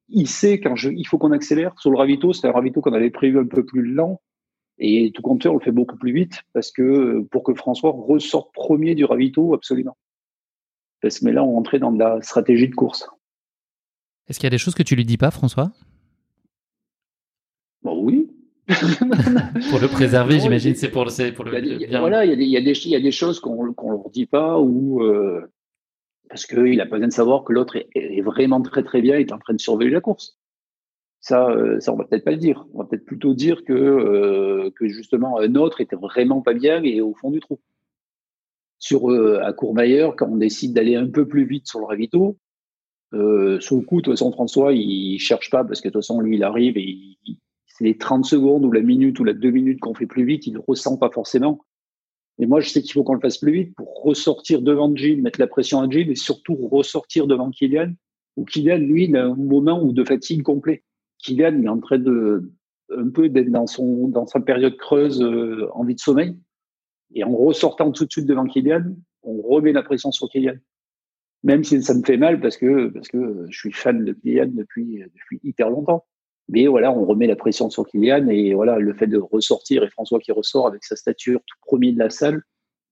il sait quand je, il faut qu'on accélère. Sur le ravito, c'est un ravito qu'on avait prévu un peu plus lent. Et tout compteur, on le fait beaucoup plus vite parce que pour que François ressorte premier du ravito, absolument. Parce que mais là, on rentrait dans de la stratégie de course. Est-ce qu'il y a des choses que tu lui dis pas, François? Bon, oui, pour le préserver, j'imagine, c'est pour, le, le. voilà, il y, a des, il, y a des, il y a des choses qu'on ne leur dit pas ou euh, parce qu'il a pas besoin de savoir que l'autre est, vraiment très très bien, est en train de surveiller la course. Ça, euh, ça on va peut-être pas le dire. On va peut-être plutôt dire que euh, que justement un autre était vraiment pas bien et au fond du trou. Sur à Courmayeur, quand on décide d'aller un peu plus vite sur le ravito, euh, sur le coup, de toute façon, François, il cherche pas parce que de toute façon, lui, il arrive et il, les 30 secondes ou la minute ou la deux minutes qu'on fait plus vite, il ne ressent pas forcément. Et moi, je sais qu'il faut qu'on le fasse plus vite pour ressortir devant Jim, mettre la pression à Jim et surtout ressortir devant Kylian, où Kylian, lui, il a un moment où de fatigue complet. Kylian, il est en train de, un peu d'être dans son, dans sa période creuse, euh, envie de sommeil. Et en ressortant tout de suite devant Kylian, on remet la pression sur Kylian. Même si ça me fait mal parce que, parce que je suis fan de Kylian depuis, depuis hyper longtemps. Mais voilà, on remet la pression sur Kylian et voilà, le fait de ressortir et François qui ressort avec sa stature tout premier de la salle,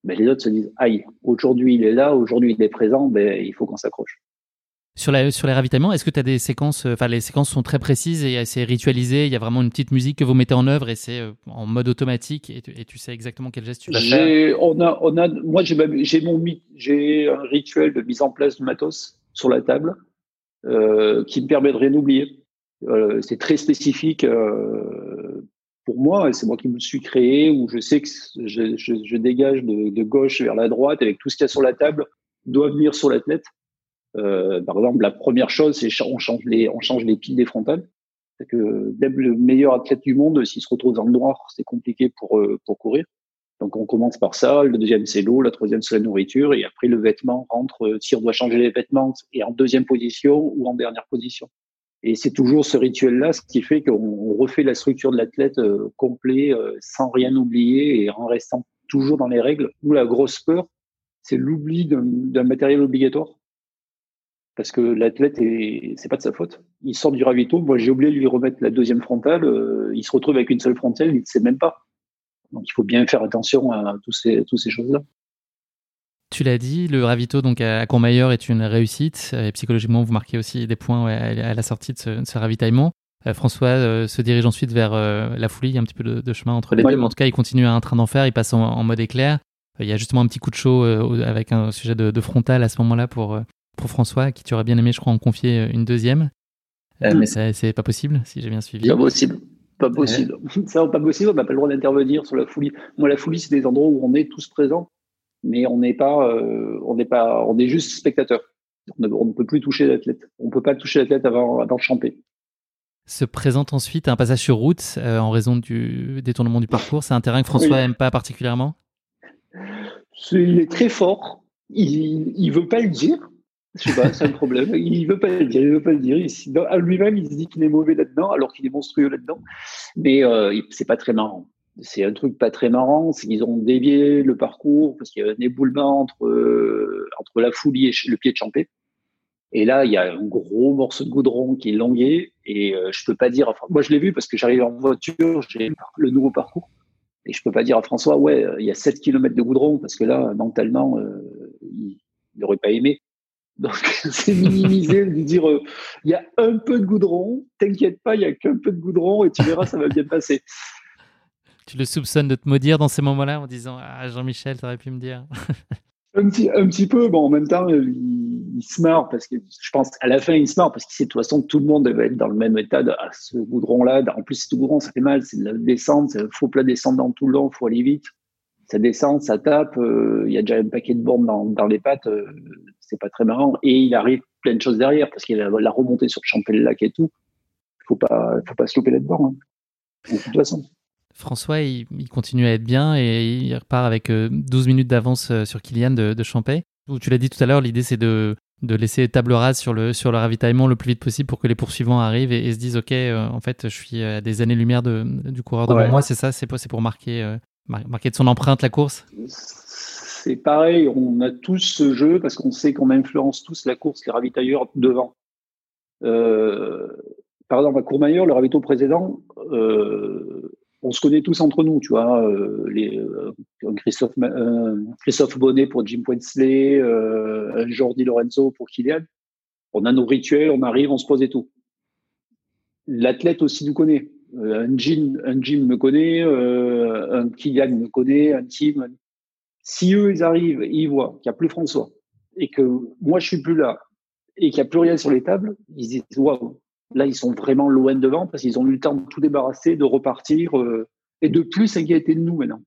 ben les autres se disent aïe, aujourd'hui il est là, aujourd'hui il est présent, ben il faut qu'on s'accroche. Sur, la, sur les ravitaillements, est-ce que tu as des séquences, enfin les séquences sont très précises et assez ritualisées, il y a vraiment une petite musique que vous mettez en œuvre et c'est euh, en mode automatique et tu, sais exactement quel geste tu vas faire? on a, on a, Moi j'ai mon j'ai un rituel de mise en place de matos sur la table euh, qui me permet de rien oublier. Euh, c'est très spécifique euh, pour moi, c'est moi qui me suis créé, où je sais que je, je, je dégage de, de, gauche vers la droite avec tout ce qu'il y a sur la table doit venir sur l'athlète. Euh, par exemple, la première chose, c'est on change les on change les piles des frontales. C'est que même le meilleur athlète du monde, s'il se retrouve dans le noir, c'est compliqué pour euh, pour courir. Donc on commence par ça. Le deuxième c'est l'eau, la troisième c'est la nourriture, et après le vêtement rentre. Si on doit changer les vêtements, et en deuxième position ou en dernière position. Et c'est toujours ce rituel-là, ce qui fait qu'on refait la structure de l'athlète euh, complet, euh, sans rien oublier et en restant toujours dans les règles. Nous, la grosse peur, c'est l'oubli d'un matériel obligatoire. Parce que l'athlète, c'est pas de sa faute. Il sort du ravito. Moi, j'ai oublié de lui remettre la deuxième frontale. Euh, il se retrouve avec une seule frontale. Il ne sait même pas. Donc, il faut bien faire attention à ces, toutes ces choses-là. Tu l'as dit, le ravito donc à Courmayeur est une réussite et psychologiquement vous marquez aussi des points à la sortie de ce, ravitaillement. Euh, François euh, se dirige ensuite vers euh, la folie, il y a un petit peu de, chemin entre les deux, mais en tout cas il continue à un train d'enfer, il passe en, mode éclair. Il y a justement un petit coup de chaud avec un sujet de, frontal à ce moment-là pour, pour François, qui tu aurais bien aimé, je crois, en confier une deuxième. Mais c'est pas possible, si j'ai bien suivi. Pas possible. Pas possible. Ça, pas possible, on n'a pas le droit d'intervenir sur la folie. Moi, la folie, c'est des endroits où on est tous présents mais on n'est pas, euh, on n'est pas, on est juste spectateur. On ne, peut plus toucher l'athlète. On ne peut pas toucher l'athlète avant, avant de chanter. Se présente ensuite un passage sur route euh, en raison du détournement du parcours. C'est un terrain que François n'aime pas particulièrement? Il est très fort. Il ne veut pas le dire. Je sais pas, c'est un problème. Il veut pas le dire. Il veut pas le dire. à lui-même, il se dit qu'il est mauvais là-dedans, alors qu'il est monstrueux là-dedans. Mais euh, c'est pas très marrant c'est un truc pas très marrant, c'est qu'ils ont dévié le parcours parce qu'il y a un éboulement entre, euh, entre la foulie et le pied de Champé. Et là, il y a un gros morceau de goudron qui est longué et euh, je peux pas dire, enfin, moi je l'ai vu parce que j'arrive en voiture, j'ai le nouveau parcours et je peux pas dire à François, ouais, il y a 7 km de goudron parce que là, mentalement, euh, il n'aurait pas aimé. Donc, c'est minimiser, de dire, euh, il y a un peu de goudron, t'inquiète pas, il y a qu'un peu de goudron et tu verras, ça va bien passer tu le soupçonnes de te maudire dans ces moments-là en disant Ah, Jean-Michel, t'aurais pu me dire un, petit, peu. Bon, en même temps, il, se marre parce que je pense à la fin, il se marre parce qu'il sait de toute façon tout le monde va être dans le même état de ah, ce goudron-là. En plus, ce goudron, ça fait mal, c'est de la descente, c'est faux plat descendant tout le long, il faut aller vite. Ça descend, ça tape, euh, il y a déjà un paquet de bornes dans, les pattes, euh, c'est pas très marrant. Et il arrive plein de choses derrière parce qu'il a la remontée sur Champel-Lac et tout. Il faut pas, faut pas se louper là-dedans. Hein. De toute façon. François, il, continue à être bien et il repart avec 12 euh, minutes d'avance euh, sur Kylian de, de Champay. Tu l'as dit tout à l'heure, l'idée c'est de, laisser table rase sur le, sur le ravitaillement le plus vite possible pour que les poursuivants arrivent et, se disent Ok, euh, en fait, je suis à des années-lumière du coureur devant moi, c'est ça C'est pour, pour marquer, marquer de son empreinte la course? C'est pareil, on a tous ce jeu parce qu'on sait qu'on influence tous la course, les ravitailleurs devant. par exemple, à Courmayeur, le ravito précédent, on se connaît tous entre nous, tu vois, euh, les, euh, Christophe, euh, Christophe Bonnet pour Jim Poinsley, euh, Jordi Lorenzo pour Kylian. On a nos rituels, on arrive, on se pose et tout. L'athlète aussi nous connaît. un, Jim, un Jim me connaît, un Kylian me connaît, un Tim. Si eux, ils arrivent ils voient qu'il n'y a plus François et que moi, je suis plus là et qu'il n'y a plus rien sur les tables, ils disent, waouh, Là, ils sont vraiment loin devant parce qu'ils ont eu le temps de tout débarrasser, de repartir euh, et de plus s'inquiéter de nous maintenant.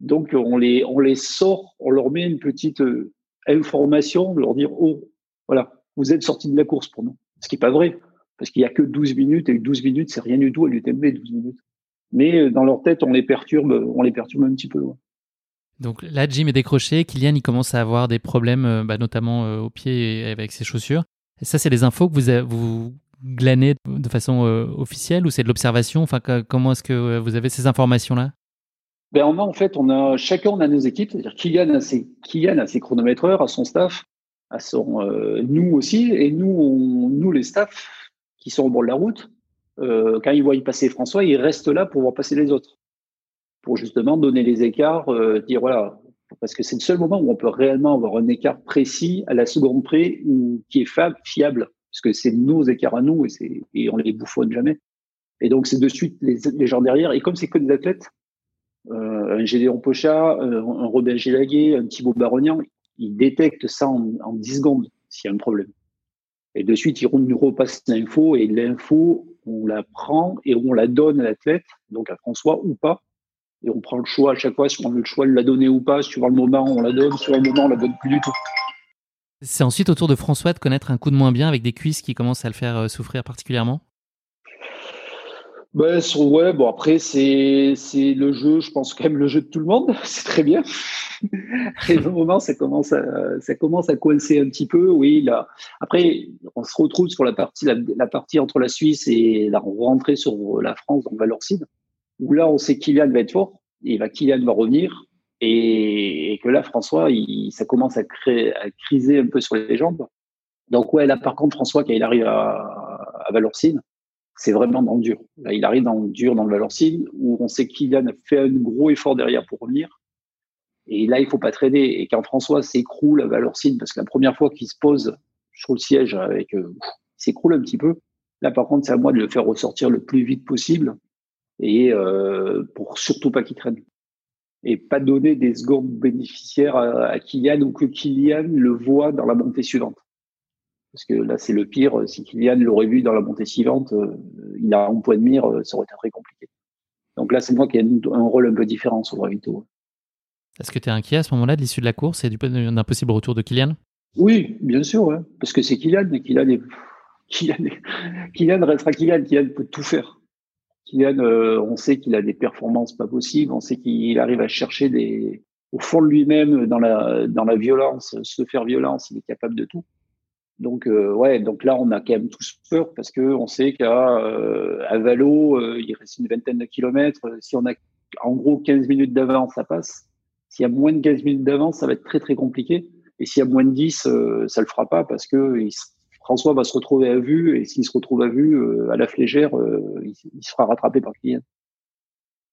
Donc, on les, sort, on leur met une petite euh, information, de leur dire, oh, voilà, vous êtes sortis de la course pour nous. Ce qui n'est pas vrai. Parce qu'il n'y a que 12 minutes et 12 minutes, c'est rien du tout à l'UTMB, 12 minutes. Mais euh, dans leur tête, on les perturbe, on les perturbe un petit peu. Donc là, Jim est décroché. Kylian, il commence à avoir des problèmes, bah, notamment euh, au pied et avec ses chaussures. Et ça, c'est des infos que vous, vous glanez de façon officielle ou c'est de l'observation? Enfin, comment est-ce que vous avez ces informations-là? Ben on a en fait, on a chacun on a nos équipes. C'est-à-dire Kylian a ses Kylian a chronométreurs, à son staff, à son nous aussi, et nous, nous les staffs qui sont au bord de la route, euh, quand ils voient passer François, ils restent là pour voir passer les autres, pour justement donner les écarts, euh, dire voilà, parce que c'est le seul moment où on peut réellement avoir un écart précis à la seconde près ou qui est fiable, parce que c'est nos écarts à nous et, et on les bouffonne jamais. Et donc c'est de suite les, gens derrière. Et comme c'est que des athlètes, euh, un Gédéon Pocha, euh, un Robin Gélaguet, un Thibaut Barognan, ils détectent ça en, en 10 secondes s'il y a un problème. Et de suite, ils nous repassent l'info et l'info, on la prend et on la donne à l'athlète, donc à François ou pas. Et on prend le choix à chaque fois si on a le choix de la donner ou pas. Suivant le moment, on la donne. Sur le moment, on la donne plus du tout. C'est ensuite au tour de François de connaître un coup de moins bien avec des cuisses qui commencent à le faire euh, souffrir particulièrement? Ben, ouais, bon après c'est c'est le jeu, je pense quand même le jeu de tout le monde, c'est très bien. Et au moment ça commence à ça commence à coincer un petit peu, oui là. Après on se retrouve sur la partie la, partie entre la Suisse et la rentrée sur la France dans Valorcine, où là on sait Kylian va être fort, et va Kylian va revenir et, que là François il, ça commence à criser un peu sur les jambes. Donc ouais là par contre François quand il arrive à, à Valorcine c'est vraiment dans le dur. Là, il arrive dans le dur, dans le Valorcine, où on sait qu'il a fait un gros effort derrière pour revenir. Et là, il faut pas traîner. Et quand François s'écroule à Valorcine, parce que la première fois qu'il se pose sur le siège avec, euh, il s'écroule un petit peu. Là, par contre, c'est à moi de le faire ressortir le plus vite possible et euh, pour surtout pas qu'il traîne. Et pas donner des secondes bénéficiaires à, à Kylian ou que Kylian le voit dans la montée suivante. Parce que là, c'est le pire. Si Kylian l'aurait vu dans la montée suivante, euh, il a un point de mire, euh, ça aurait été très compliqué. Donc là, c'est moi qui ai un rôle un peu différent sur Gravito. Est-ce que tu es inquiet à ce moment-là de l'issue de la course et d'un possible retour de Kylian? Oui, bien sûr, parce que c'est Kylian, mais Kylian, est... Kylian, Kylian restera Kylian, Kylian peut tout faire. Euh, on sait qu'il a des performances pas possibles, on sait qu'il arrive à chercher des, au fond de lui-même, dans la, violence, se faire violence, il est capable de tout. Donc euh, ouais, donc là on a quand même tous peur parce que on sait qu'à euh, Valo, euh, il reste une vingtaine de kilomètres. Si on a en gros 15 minutes d'avance, ça passe. S'il y a moins de 15 minutes d'avance, ça va être très très compliqué. Et s'il y a moins de 10, ça le fera pas parce que François va se retrouver à vue et s'il se retrouve à vue à la flégère, il, il, sera rattrapé par Kylian.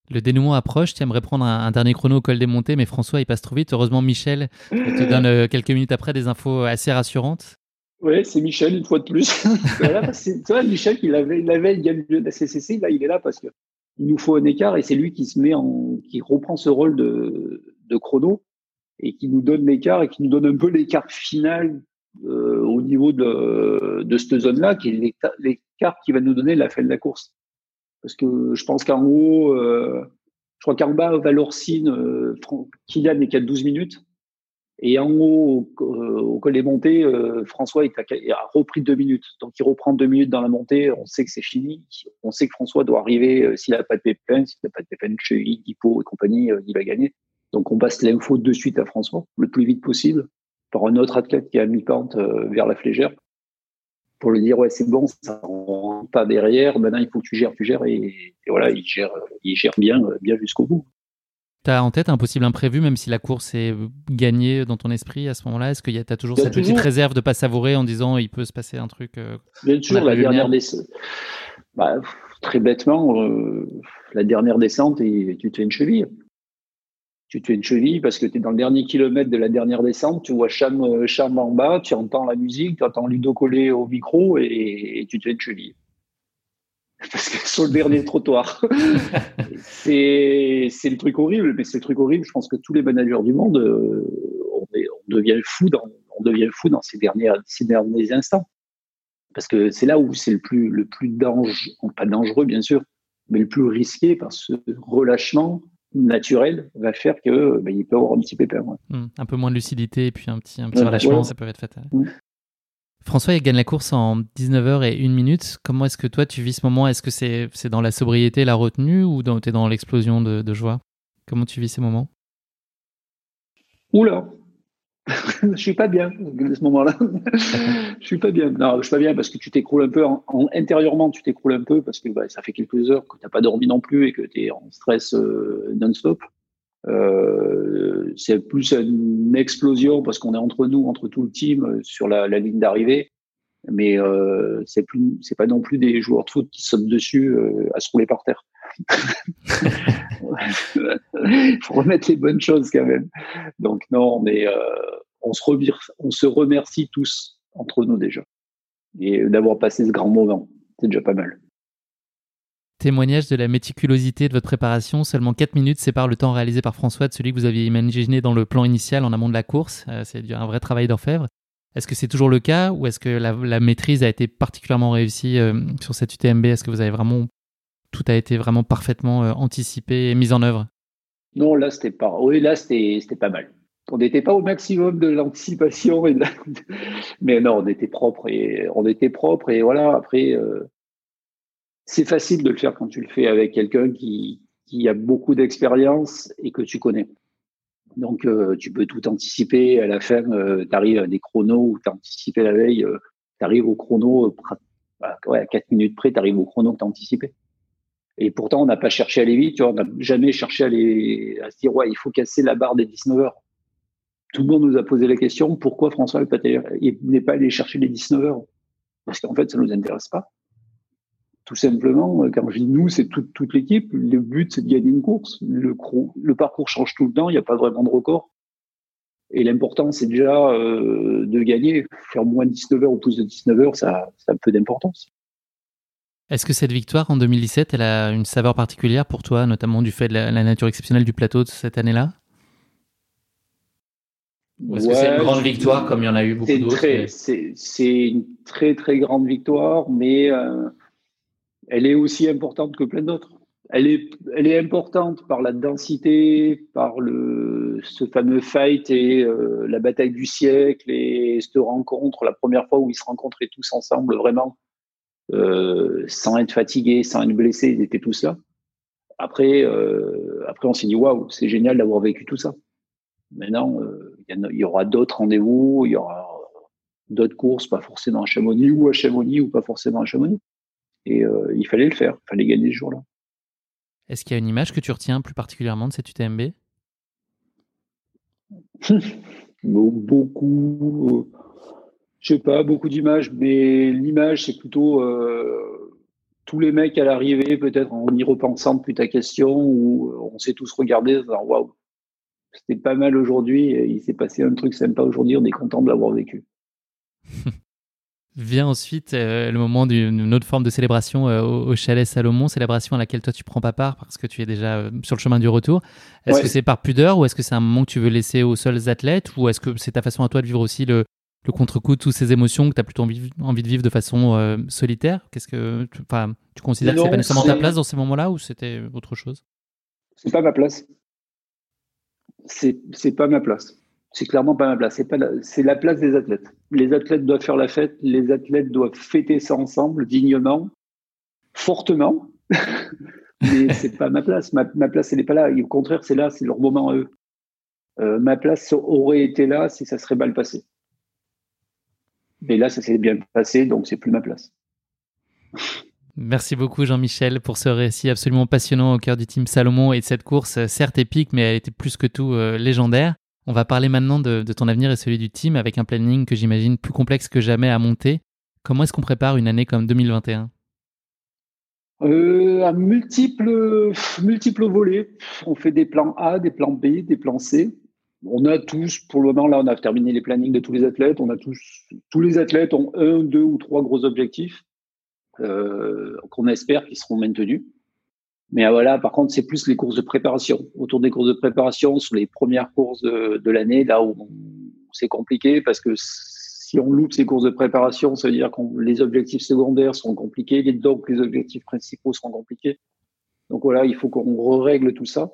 Le dénouement approche, tu aimerais prendre un, dernier chrono au col des montées, mais François il passe trop vite. Heureusement Michel te donne quelques minutes après des infos assez rassurantes. Oui, c'est Michel, une fois de plus. c'est toi, Michel, qui l'avait, il avait gagné la CCC, là, il est là parce que il nous faut un écart et c'est lui qui se met en, qui reprend ce rôle de, de chrono et qui nous donne l'écart et qui nous donne un peu l'écart final euh, au niveau de, de cette zone-là, qui est l'écart qui va nous donner la fin de la course. Parce que je pense qu'en haut, euh, je crois qu'en bas, Valorcine, euh, Kylian n'est qu'à 12 minutes. Et en haut, au, col des montées, euh, François a, a, repris deux minutes. Donc il reprend deux minutes dans la montée. On sait que c'est fini. On sait que François doit arriver euh, s'il n'a pas de pépin, s'il n'a pas de pépin chez Hippo et compagnie, euh, il va gagner. Donc on passe l'info de suite à François le plus vite possible par un autre athlète qui a mis pente vers la flégère pour lui dire ouais c'est bon, ça rentre pas derrière. Maintenant il faut que tu gères, tu gères et, et voilà il gère, il gère bien, bien jusqu'au bout. T'as en tête un possible imprévu, même si la course est gagnée dans ton esprit à ce moment-là? Est-ce que tu as toujours cette petite réserve de ne pas savourer en disant il peut se passer un truc euh, Bien sûr, la dernière descente. Bah, très bêtement, euh, la dernière descente, et tu te fais une cheville. Tu te fais une cheville parce que tu es dans le dernier kilomètre de la dernière descente, tu vois Cham, euh, Cham en bas, tu entends la musique, tu entends Ludo coller au micro et tu te fais une cheville parce que sur le dernier trottoir. c'est, le truc horrible, mais c'est le truc horrible. Je pense que tous les managers du monde, euh, on, on, devient fou dans, on devient fou dans ces derniers, ces derniers instants. Parce que c'est là où c'est le plus, le plus dangereux, pas dangereux bien sûr, mais le plus risqué que ce relâchement naturel va faire que ben, il peut avoir un petit pépin. Mmh, un peu moins de lucidité et puis un petit, un petit relâchement, ça peut être fatal. Mmh. François, il gagne la course en 19h et 1 minute. Comment est-ce que toi, tu vis ce moment? Est-ce que c'est dans la sobriété, la retenue ou tu es dans l'explosion de, joie? Comment tu vis ces moments? Oula je suis pas bien à ce moment-là. je suis pas bien. Non, je suis pas bien parce que tu t'écroules un peu intérieurement, tu t'écroules un peu parce que bah, ça fait quelques heures que tu n'as pas dormi non plus et que tu es en stress euh, non-stop. Euh, c'est plus une explosion parce qu'on est entre nous, entre tout le team euh, sur la, ligne d'arrivée. Mais euh, c'est c'est pas non plus des joueurs de foot qui sautent dessus à se rouler par terre. Il faut remettre les bonnes choses quand même. Donc non, mais on se on se remercie tous entre nous déjà et d'avoir passé ce grand moment, c'est déjà pas mal. Témoignage de la méticulosité de votre préparation. Seulement 4 minutes séparent le temps réalisé par François de celui que vous aviez imaginé dans le plan initial en amont de la course. Euh, c'est un vrai travail d'orfèvre. Est-ce que c'est toujours le cas ou est-ce que la, maîtrise a été particulièrement réussie euh, sur cette UTMB Est-ce que vous avez vraiment tout a été vraiment parfaitement euh, anticipé et mis en œuvre Non, là c'était pas. Oui, là c'était pas mal. On n'était pas au maximum de l'anticipation, mais non, on était propre et on était propre et voilà. Après, c'est facile de le faire quand tu le fais avec quelqu'un qui, a beaucoup d'expérience et que tu connais. Donc, euh, tu peux tout anticiper. À la fin, euh, tu arrives à des chronos où tu as anticipé la veille, euh, tu arrives au chrono, à 4 minutes près, tu arrives au chrono que tu as anticipé. Et pourtant, on n'a pas cherché à aller vite, on n'a jamais cherché à, aller, à se dire, ouais, il faut casser la barre des 19 heures. Tout le monde nous a posé la question, pourquoi François n'est pas allé chercher les 19 heures? Parce qu'en fait, ça ne nous intéresse pas tout simplement, quand je dis nous, c'est toute, l'équipe. Le but, c'est de gagner une course. Le, parcours change tout le temps, il n'y a pas vraiment de record. Et l'important, c'est déjà euh, de gagner. Faire moins de 19 heures ou plus de 19 heures, ça, ça a peu d'importance. Est-ce que cette victoire en 2017, elle a une saveur particulière pour toi, notamment du fait de la, nature exceptionnelle du plateau de cette année-là? Ou est-ce que c'est une grande victoire comme il y en a eu beaucoup d'autres C'est une très très grande victoire, mais euh, elle est aussi importante que plein d'autres. Elle est, elle est importante par la densité, par le, ce fameux fight et euh, la bataille du siècle et cette rencontre, la première fois où ils se rencontraient tous ensemble vraiment, euh, sans être fatigués, sans être blessés, ils étaient tous là. Après, euh, après on s'est dit waouh, c'est génial d'avoir vécu tout ça. Maintenant, il y, y, aura d'autres rendez-vous, il y aura d'autres courses, pas forcément à Chamonix ou à Chamonix ou pas forcément à Chamonix. Et euh, il fallait le faire, il fallait gagner ce jour-là. Est-ce qu'il y a une image que tu retiens plus particulièrement de cette UTMB Beaucoup, je sais pas, beaucoup d'images, mais l'image, c'est plutôt euh, tous les mecs à l'arrivée, peut-être en y repensant depuis ta question, où on s'est tous regardés en disant waouh, c'était pas mal aujourd'hui, il s'est passé un truc sympa aujourd'hui, on est content de l'avoir vécu. Vient ensuite euh, le moment d'une autre forme de célébration euh, au, chalet Salomon, célébration à laquelle toi tu prends pas part parce que tu es déjà euh, sur le chemin du retour. Est-ce que c'est par pudeur ou est-ce que c'est un moment que tu veux laisser aux seuls athlètes ou est-ce que c'est ta façon à toi de vivre aussi le, le contre-coup de toutes ces émotions que tu as plutôt envie, envie, de vivre de façon solitaire? Qu'est-ce que tu, tu considères que c'est pas nécessairement ta place dans ces moments-là ou c'était autre chose? C'est pas ma place. C'est pas ma place c'est clairement pas ma place. C'est pas c'est la place des athlètes. Les athlètes doivent faire la fête. Les athlètes doivent fêter ça ensemble, dignement, fortement. Mais c'est pas ma place. Ma, place, elle n'est pas là. au contraire, c'est là, c'est leur moment à eux. Euh, ma place aurait été là si ça serait mal passé. Mais là, ça s'est bien passé, donc c'est plus ma place. Merci beaucoup Jean-Michel pour ce récit absolument passionnant au cœur du team Salomon et de cette course certes épique mais elle était plus que tout euh, légendaire. On va parler maintenant de, ton avenir et celui du team avec un planning que j'imagine plus complexe que jamais à monter. Comment est-ce qu'on prépare une année comme 2021 euh, à multiples, multiples volets. On fait des plans A, des plans B, des plans C. On a tous, pour le moment, là, on a terminé les plannings de tous les athlètes. On a tous, tous les athlètes ont un, deux ou trois gros objectifs euh, qu'on espère qu'ils seront maintenus. Mais ah, voilà, par contre, c'est plus les courses de préparation. Autour des courses de préparation, sur les premières courses de, l'année, là où c'est compliqué parce que si on loupe ces courses de préparation, ça veut dire que les objectifs secondaires sont compliqués, donc les objectifs principaux seront compliqués. Donc voilà, il faut qu'on règle tout ça.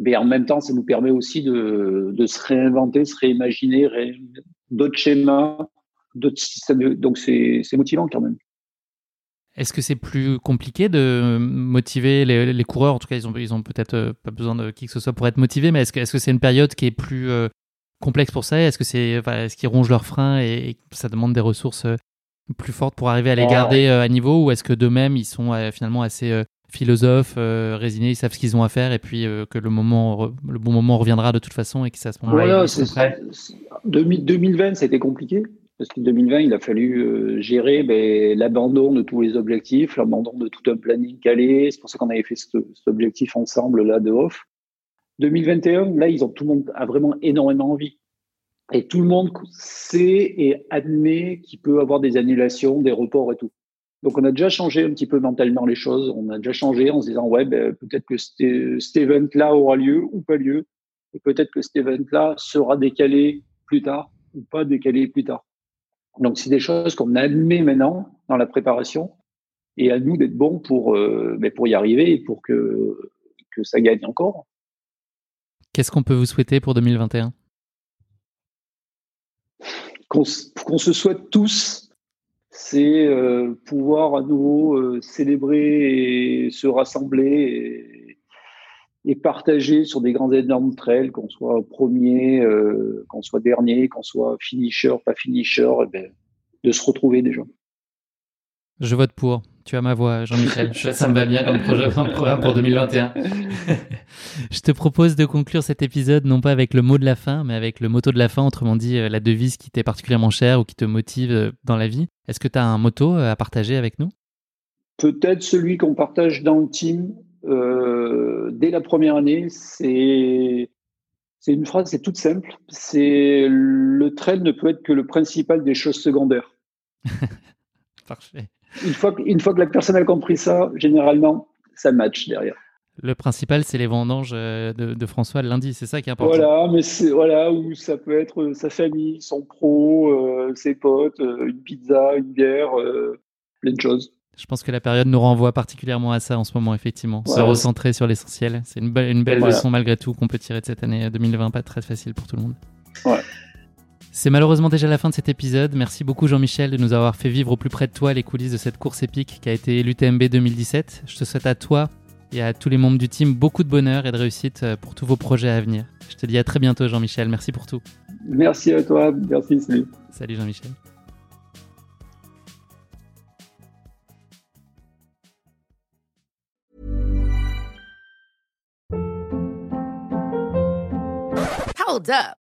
Mais en même temps, ça nous permet aussi de, se réinventer, se réimaginer d'autres schémas, d'autres systèmes. Donc c'est motivant quand même. Est-ce que c'est plus compliqué de motiver les, coureurs? En tout cas, ils ont, ils ont peut-être euh, pas besoin de qui que ce soit pour être motivés, mais est-ce que c'est -ce une période qui est plus euh, complexe pour ça? Est-ce que c'est est-ce qu'ils rongent leurs freins et, ça demande des ressources euh, plus fortes pour arriver à les garder à niveau? Ou est-ce que d'eux-mêmes, ils sont finalement assez philosophes, résignés, ils savent ce qu'ils ont à faire et puis que le, moment, le bon moment reviendra de toute façon et que c'est à ce moment-là. Voilà, 2020, c'était compliqué parce qu'en 2020, il a fallu euh, gérer ben, l'abandon de tous les objectifs, l'abandon de tout un planning calé. C'est pour ça qu'on avait fait cet, objectif ensemble là de off. 2021, là, ils ont tout le monde a vraiment énormément envie. Et tout le monde sait et admet qu'il peut avoir des annulations, des reports et tout. Donc on a déjà changé un petit peu mentalement les choses. On a déjà changé en se disant ouais, ben, peut-être que cet event-là aura lieu ou pas lieu. Et peut-être que cet event-là sera décalé plus tard ou pas décalé plus tard. Donc, c'est des choses qu'on admet maintenant dans la préparation et à nous d'être bons pour, euh, ben, pour y arriver et pour que, que ça gagne encore. Qu'est-ce qu'on peut vous souhaiter pour 2021 Qu'on se souhaite tous, c'est euh, pouvoir à nouveau euh, célébrer et se rassembler et partager sur des grands énormes trails, qu'on soit premier, euh, qu'on soit dernier, qu'on soit finisher, pas finisher, eh ben, de se retrouver déjà. Je vote pour. Tu as ma voix, Jean-Michel. ça me va bien comme projet, programme pour 2021. je te propose de conclure cet épisode non pas avec le mot de la fin, mais avec le motto de la fin, autrement dit euh, la devise qui t'est particulièrement chère ou qui te motive euh, dans la vie. Est-ce que tu as un motto à partager avec nous? Peut-être celui qu'on partage dans le team, euh, dès la première année, c'est c'est une phrase, c'est toute simple. C'est le trail ne peut être que le principal des choses secondaires. Parfait. Une fois, une fois que la personne a compris ça, généralement, ça match derrière. Le principal, c'est les vendanges euh, de, François le lundi, c'est ça qui est important. Voilà, mais c'est voilà où ça peut être sa famille, son pro, euh, ses potes, une pizza, une bière, plein de choses. Je pense que la période nous renvoie particulièrement à ça en ce moment, effectivement. Se recentrer sur l'essentiel. C'est une, une, belle leçon malgré tout qu'on peut tirer de cette année 2020, pas très facile pour tout le monde. Ouais. C'est malheureusement déjà la fin de cet épisode. Merci beaucoup Jean-Michel de nous avoir fait vivre au plus près de toi les coulisses de cette course épique qui a été l'UTMB 2017. Je te souhaite à toi et à tous les membres du team beaucoup de bonheur et de réussite euh, pour tous vos projets à venir. Je te dis à très bientôt Jean-Michel. Merci pour tout. Merci à toi. Merci. Salut. Salut Jean-Michel. Hold up.